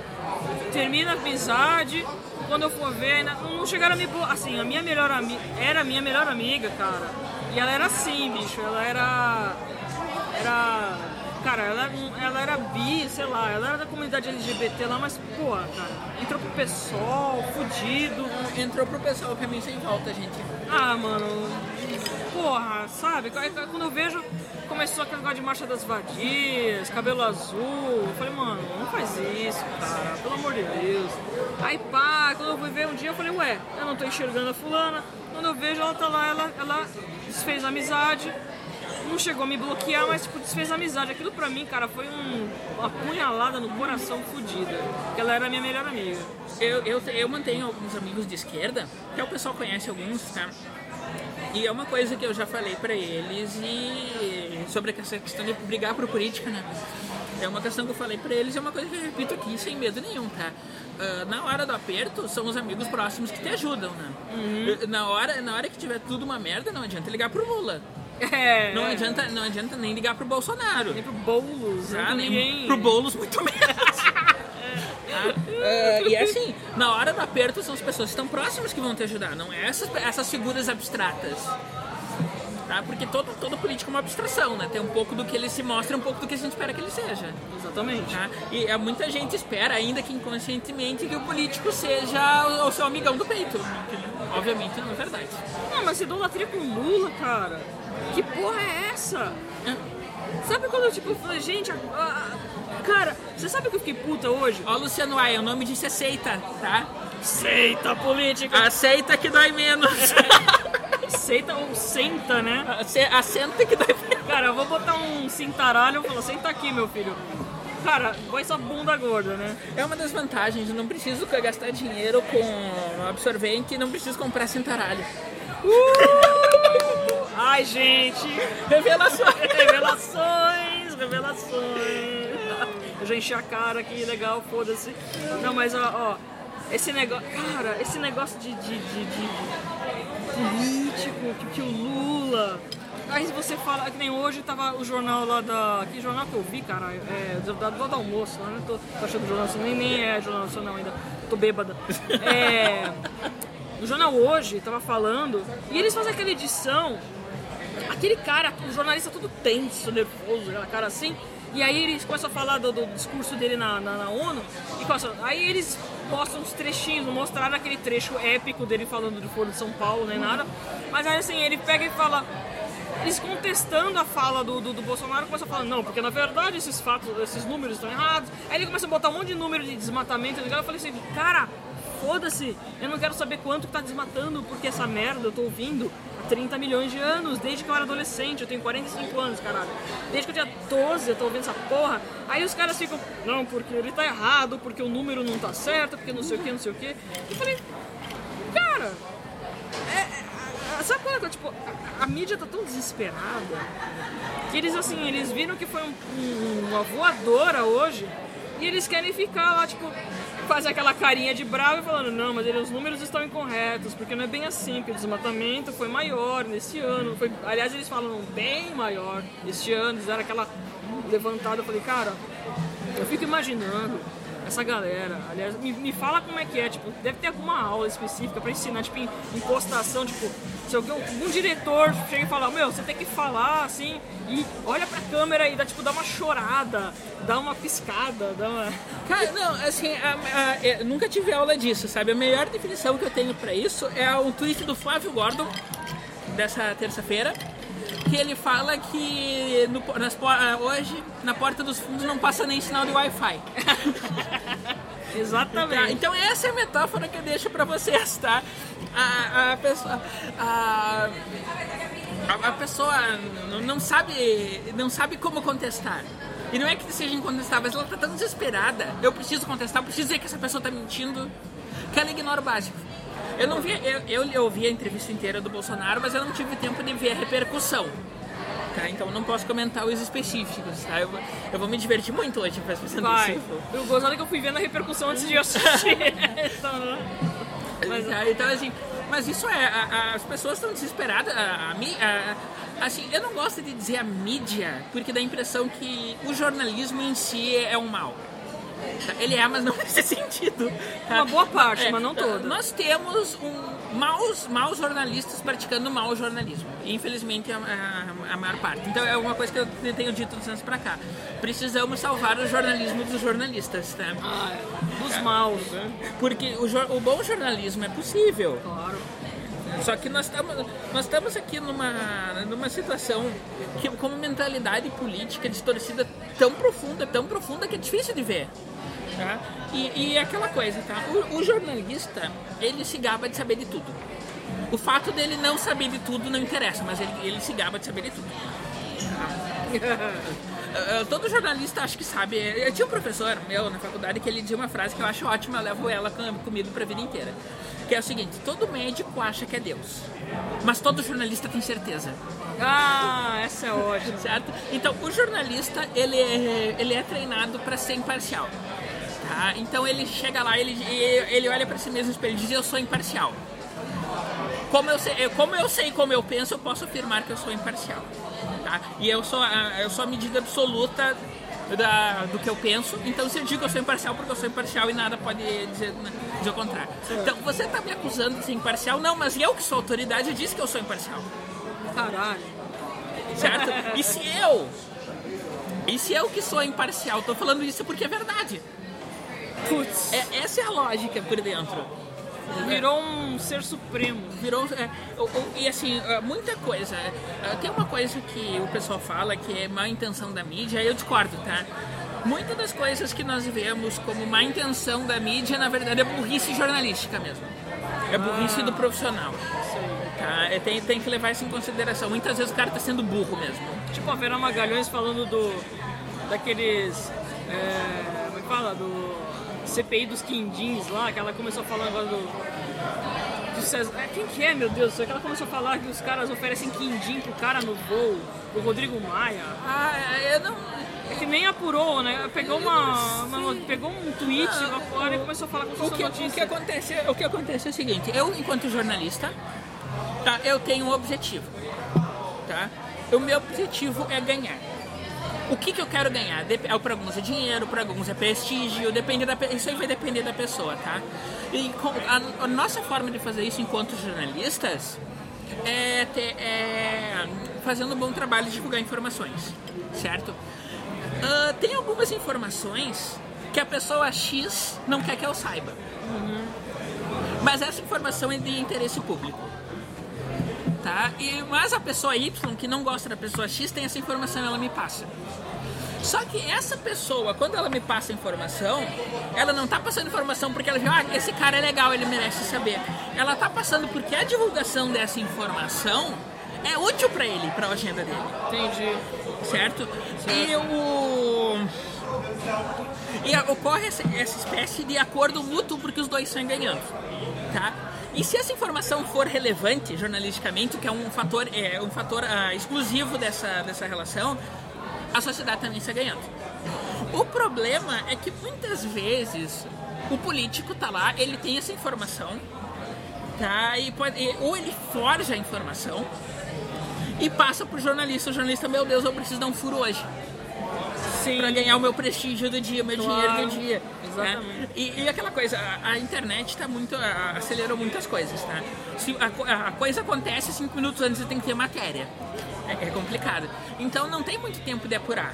termina a amizade, quando eu for ver, não chegaram a me. Assim, a minha melhor amiga. Era a minha melhor amiga, cara. E ela era assim, bicho. Ela era. Era. Cara, ela, ela era bi, sei lá, ela era da comunidade LGBT lá, mas, pô, cara, entrou pro pessoal, fudido. Entrou pro pessoal, mim sem volta, gente. Ah, mano, porra, sabe? Quando eu vejo, começou aquele negócio de marcha das vadias, cabelo azul. Eu falei, mano, não faz isso, cara, pelo amor de Deus. Aí pá, quando eu fui ver um dia, eu falei, ué, eu não tô enxergando a fulana. Quando eu vejo ela tá lá, ela, ela desfez amizade. Não chegou a me bloquear, mas tipo, desfez amizade. Aquilo pra mim, cara, foi um, uma punhalada no coração fodida. Porque ela era minha melhor amiga. Eu, eu, eu mantenho alguns amigos de esquerda, que o pessoal conhece alguns, tá? E é uma coisa que eu já falei para eles e sobre essa questão de brigar por política, né? É uma questão que eu falei para eles, é uma coisa que eu repito aqui sem medo nenhum, tá? Uh, na hora do aperto, são os amigos próximos que te ajudam, né? Uhum. Na, hora, na hora que tiver tudo uma merda, não adianta ligar pro Lula. É, não, é. Adianta, não adianta nem ligar pro Bolsonaro. Nem pro Boulos. Ah, nem ninguém... pro Boulos, muito menos. Uh, e é assim, na hora do aperto são as pessoas que estão próximas que vão te ajudar, não é essas, essas figuras abstratas. Tá? Porque todo, todo político é uma abstração, né? Tem um pouco do que ele se mostra um pouco do que a gente espera que ele seja. Exatamente. Tá? E é, muita gente espera, ainda que inconscientemente, que o político seja o, o seu amigão do peito. Obviamente não é verdade. Não, mas idolatria com Lula, cara. Que porra é essa? É. Sabe quando eu tipo falei, gente, a, a, Cara, você sabe que eu fiquei puta hoje? Ó, Luciano Ai, o nome disso é seita, tá? Seita política. Aceita que dói menos. seita ou senta, né? Assenta que dói menos. Cara, eu vou botar um cintaralho e falar, senta aqui, meu filho. Cara, vai essa bunda gorda, né? É uma das vantagens, eu não preciso gastar dinheiro com absorvente, não preciso comprar cintaralho. Uh! Ai, gente! Revelações! Revelações! Revelações! Eu já enchi a cara aqui, legal, foda-se. Não, mas ó, ó, esse negócio. Cara, esse negócio de, de, de, de político, que, que o Lula. Aí você fala, que nem hoje tava o jornal lá da. Que jornal que eu vi, cara? É, do, do, do almoço, né? Tô, tô achando jornal assim, nem, nem é jornal nacional ainda, tô bêbada. É. O jornal hoje tava falando, e eles fazem aquela edição, aquele cara, o jornalista todo tenso, nervoso, aquela cara assim, e aí eles começam a falar do, do discurso dele na, na, na ONU, e começam, aí eles mostram uns trechinhos, não mostraram aquele trecho épico dele falando do Foro de São Paulo, nem nada, mas aí assim, ele pega e fala, eles contestando a fala do, do, do Bolsonaro, começam a falar, não, porque na verdade esses fatos, esses números estão errados, aí ele começa a botar um monte de número de desmatamento, eu falei assim, cara, foda-se, eu não quero saber quanto que tá desmatando, porque essa merda eu tô ouvindo 30 milhões de anos, desde que eu era adolescente, eu tenho 45 anos, caralho. Desde que eu tinha 12, eu tô ouvindo essa porra. Aí os caras ficam, não, porque ele tá errado, porque o número não tá certo, porque não sei o que, não sei o que. Eu falei, cara, é, é, sabe qual é? Tipo, a, a, mídia tá tão desesperada que eles, assim, eles viram que foi um, um, uma voadora hoje e eles querem ficar lá, tipo, fazer aquela carinha de bravo e falando, não, mas os números estão incorretos, porque não é bem assim, porque o desmatamento foi maior nesse ano. Foi, aliás, eles falam bem maior este ano, eles aquela levantada, eu falei, cara, eu fico imaginando essa galera, aliás, me, me fala como é que é, tipo, deve ter alguma aula específica pra ensinar, tipo, em, em postação, tipo, se alguém, um diretor chega e fala, meu, você tem que falar assim, e olha pra câmera e dá, tipo, dá uma chorada, dá uma piscada, dá uma. Cara, não, assim, a, a, eu nunca tive aula disso, sabe? A melhor definição que eu tenho pra isso é um tweet do Flávio Gordon, dessa terça-feira, que ele fala que no, nas, hoje, na porta dos fundos, não passa nem sinal de Wi-Fi. Exatamente. Tá, então essa é a metáfora que eu deixo pra vocês, tá? A, a pessoa. A, a, pessoa não sabe, não sabe como contestar. E não é que seja incontestável, mas ela tá tão desesperada. Eu preciso contestar, eu preciso dizer que essa pessoa tá mentindo, que ela ignora o básico. Eu não vi, eu, eu, ouvi a entrevista inteira do Bolsonaro, mas eu não tive tempo de ver a repercussão. Tá? Então não posso comentar os específicos, tá? Eu, eu vou me divertir muito hoje fazendo Vai. isso. Eu gostava que eu fui vendo a repercussão antes de assistir. então, né? mas, tá, então, assim, mas isso é, a, a, as pessoas estão desesperadas. A, a, assim, eu não gosto de dizer a mídia, porque dá a impressão que o jornalismo em si é um mal. Ele é, mas não nesse sentido. Tá? Uma boa parte, é, mas não toda. Nós temos um, maus, maus jornalistas praticando mau jornalismo. Infelizmente, a, a, a, maior parte. Então, é uma coisa que eu tenho dito dos anos pra cá. Precisamos salvar o jornalismo dos jornalistas, tá? Ah, é. dos maus, né? Porque o, o bom jornalismo é possível. Claro. Só que nós estamos nós estamos aqui numa, numa situação que, com mentalidade política distorcida tão profunda, tão profunda que é difícil de ver. Tá? E, e aquela coisa, tá? O, o, jornalista, ele se gaba de saber de tudo. O fato dele não saber de tudo não interessa, mas ele, ele se gaba de saber de tudo. Todo jornalista acho que sabe. Eu tinha um professor meu na faculdade que ele dizia uma frase que eu acho ótima, eu levo ela comigo pra vida inteira. Que é o seguinte: todo médico acha que é Deus, mas todo jornalista tem certeza. Ah, essa é ótima. Certo? Então, o jornalista, ele é, ele é treinado para ser imparcial. Tá? Então ele chega lá, ele, ele olha para si mesmo no espelho e diz: Eu sou imparcial. Como eu, sei, como eu sei como eu penso, eu posso afirmar que eu sou imparcial. Tá? E eu sou, a, eu sou a medida absoluta da, do que eu penso. Então, se eu digo que eu sou imparcial, porque eu sou imparcial e nada pode dizer, dizer o contrário. Então, você está me acusando de ser imparcial? Não, mas eu que sou autoridade, eu disse que eu sou imparcial. Caralho. Certo? E se eu, e se eu que sou imparcial, estou falando isso porque é verdade. Putz. É, essa é a lógica por dentro. Virou um ser supremo. Virou. É, e assim, é, muita coisa. É, tem uma coisa que o pessoal fala que é má intenção da mídia, eu discordo, tá? Muitas das coisas que nós vemos como má intenção da mídia, na verdade, é burrice jornalística mesmo. É burrice ah, do profissional. Tá? É, tem, tem que levar isso em consideração. Muitas vezes o cara tá sendo burro mesmo. Tipo a Vera Magalhães falando do. daqueles. É, como é que fala? Do CPI dos quindins lá, que ela começou a falar agora do. César, é, quem que é, meu Deus céu? Que ela começou a falar que os caras oferecem quindim pro cara no voo, o Rodrigo Maia. Ah, é, eu não. É que nem apurou, né? Pegou uma, uma pegou um tweet lá fora e começou a falar com o que, notícia. O que, acontece, o que acontece é o seguinte, eu enquanto jornalista, tá, eu tenho um objetivo. Tá? O meu objetivo é ganhar. O que, que eu quero ganhar? É, para alguns é dinheiro, para alguns é prestígio, depende da, isso aí vai depender da pessoa, tá? E a, a nossa forma de fazer isso enquanto jornalistas é, ter, é fazendo um bom trabalho de divulgar informações, certo? Uh, tem algumas informações que a pessoa X não quer que eu saiba. Uhum. Mas essa informação é de interesse público. Tá? E, mas a pessoa Y, que não gosta da pessoa X, tem essa informação e ela me passa. Só que essa pessoa, quando ela me passa informação, ela não tá passando informação porque ela viu, ah, esse cara é legal, ele merece saber. Ela tá passando porque a divulgação dessa informação é útil para ele, para a agenda dele. Entendi. Certo? certo. E o. E ocorre essa, essa espécie de acordo mútuo porque os dois saem ganhando. Tá? E se essa informação for relevante jornalisticamente, que é um fator, é um fator uh, exclusivo dessa, dessa relação, a sociedade também está ganhando. O problema é que muitas vezes o político tá lá, ele tem essa informação, tá? E pode, ou ele forja a informação e passa pro jornalista. O jornalista, meu Deus, eu preciso dar um furo hoje. Sim. Pra ganhar o meu prestígio do dia, o meu Claro. dinheiro do dia. Exatamente. né? E, e aquela coisa, a, a internet tá muito. a- acelerou muitas coisas, tá? Se a, a coisa acontece cinco minutos antes, você tem que ter matéria. É, é complicado. Então não tem muito tempo de apurar.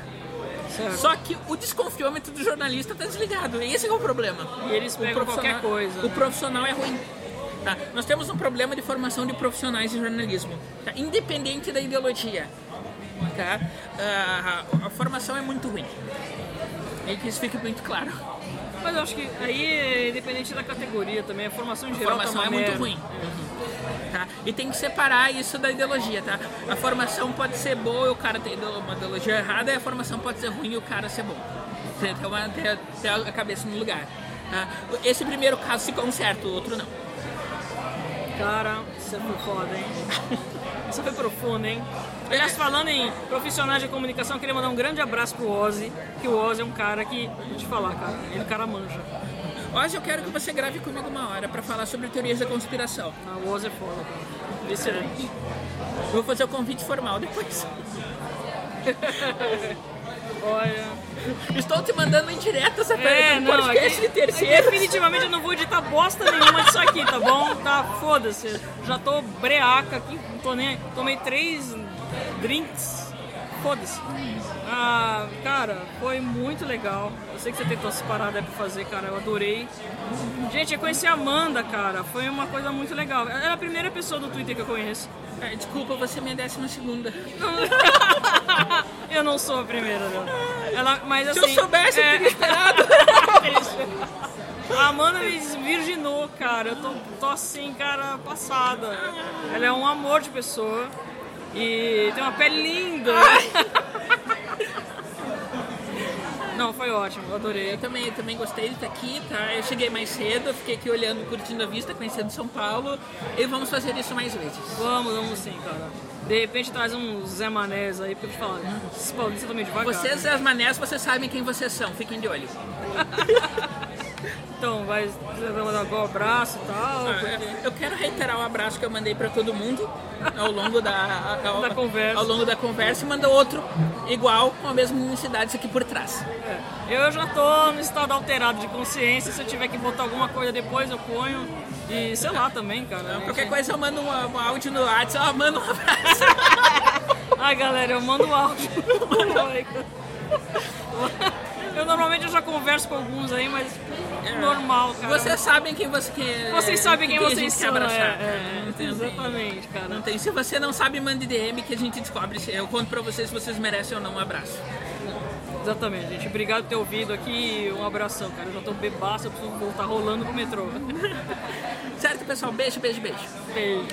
Certo. Só que o desconfiômetro do jornalista tá desligado. Esse é o problema. E eles pegam qualquer coisa, O né? profissional é ruim. tá? Nós temos um problema de formação de profissionais de jornalismo, tá? independente da ideologia. Tá? Ah, a, a formação é muito ruim. É que isso fique muito claro. Mas eu acho que aí é independente da categoria também, a formação em A geral tá formação uma é muito merda. ruim. Tá? E tem que separar isso da ideologia, tá? A formação pode ser boa e o cara tem uma ideologia errada, e a formação pode ser ruim e o cara ser bom. Ter, uma- ter- ter a cabeça no lugar. tá? Esse primeiro caso se conserta, o outro não. Cara, isso foi foda, hein? Isso foi profundo, hein? Aliás, falando em profissionais de comunicação, eu queria mandar um grande abraço pro Ozzy, que o Ozzy é um cara que, vou te falar, cara, ele é um cara manja. Hoje eu quero que você grave comigo uma hora pra falar sobre teorias da conspiração. Ah, o Ozzy é foda, cara. Excelente. Eu vou fazer o convite formal depois. Olha. Estou te mandando indiretas a É, não, podcast aqui, de terceiro. definitivamente eu não vou editar bosta nenhuma disso aqui, tá bom? Tá, foda-se. Já tô breaca aqui, tô nem. Tomei três drinks. Foda-se. Ah, cara, foi muito legal. Eu sei que você tentou se parar daí pra fazer, cara. Eu adorei. Gente, eu conheci a Amanda, cara. Foi uma coisa muito legal. Ela é a primeira pessoa do Twitter que eu conheço. Ah, Desculpa, você é minha décima segunda. eu não sou a primeira, não. Ela, mas Se assim. eu soubesse, eu é- teria esperado. A Amanda me desvirginou, cara. Eu tô, tô assim, cara, passada. Ela é um amor de pessoa. E tem uma pele linda. Não, foi ótimo, adorei. Eu também, eu também gostei de estar aqui, tá? Eu cheguei mais cedo, fiquei aqui olhando, curtindo a vista, conhecendo São Paulo. E vamos fazer isso mais vezes. Vamos, vamos sim, cara. De repente traz uns Zé Manés aí, porque eu te falar, esses paulistas também devagar. Vocês, as manés, vocês sabem quem vocês são, fiquem de olho. Então, vai mandar um abraço e tal. Ah, porque- Eu quero reiterar o abraço que eu mandei pra todo mundo ao longo da, ao, Da conversa. Ao longo da conversa e manda outro igual, com a mesma intensidade aqui por trás. É. Eu já tô no estado alterado de consciência. Se eu tiver que botar alguma coisa depois, eu ponho. E sei lá também, cara. Então, gente. qualquer coisa eu mando um, um áudio no WhatsApp, ó, manda um abraço. Ai, galera, eu mando um áudio. eu normalmente eu já converso com alguns aí, mas normal, cara. Vocês sabem quem você quer. Vocês sabem quem a vocês gente quer são. abraçar. é, é, Não tem- exatamente, cara. Não tem. Se você não sabe, mande DM que a gente descobre. Eu conto pra vocês se vocês merecem ou não um abraço. Exatamente, gente. Obrigado por ter ouvido aqui. Um abração, cara. Eu já tô bebaço, eu preciso voltar rolando pro metrô. Certo, pessoal? Beijo, beijo, beijo. Beijo.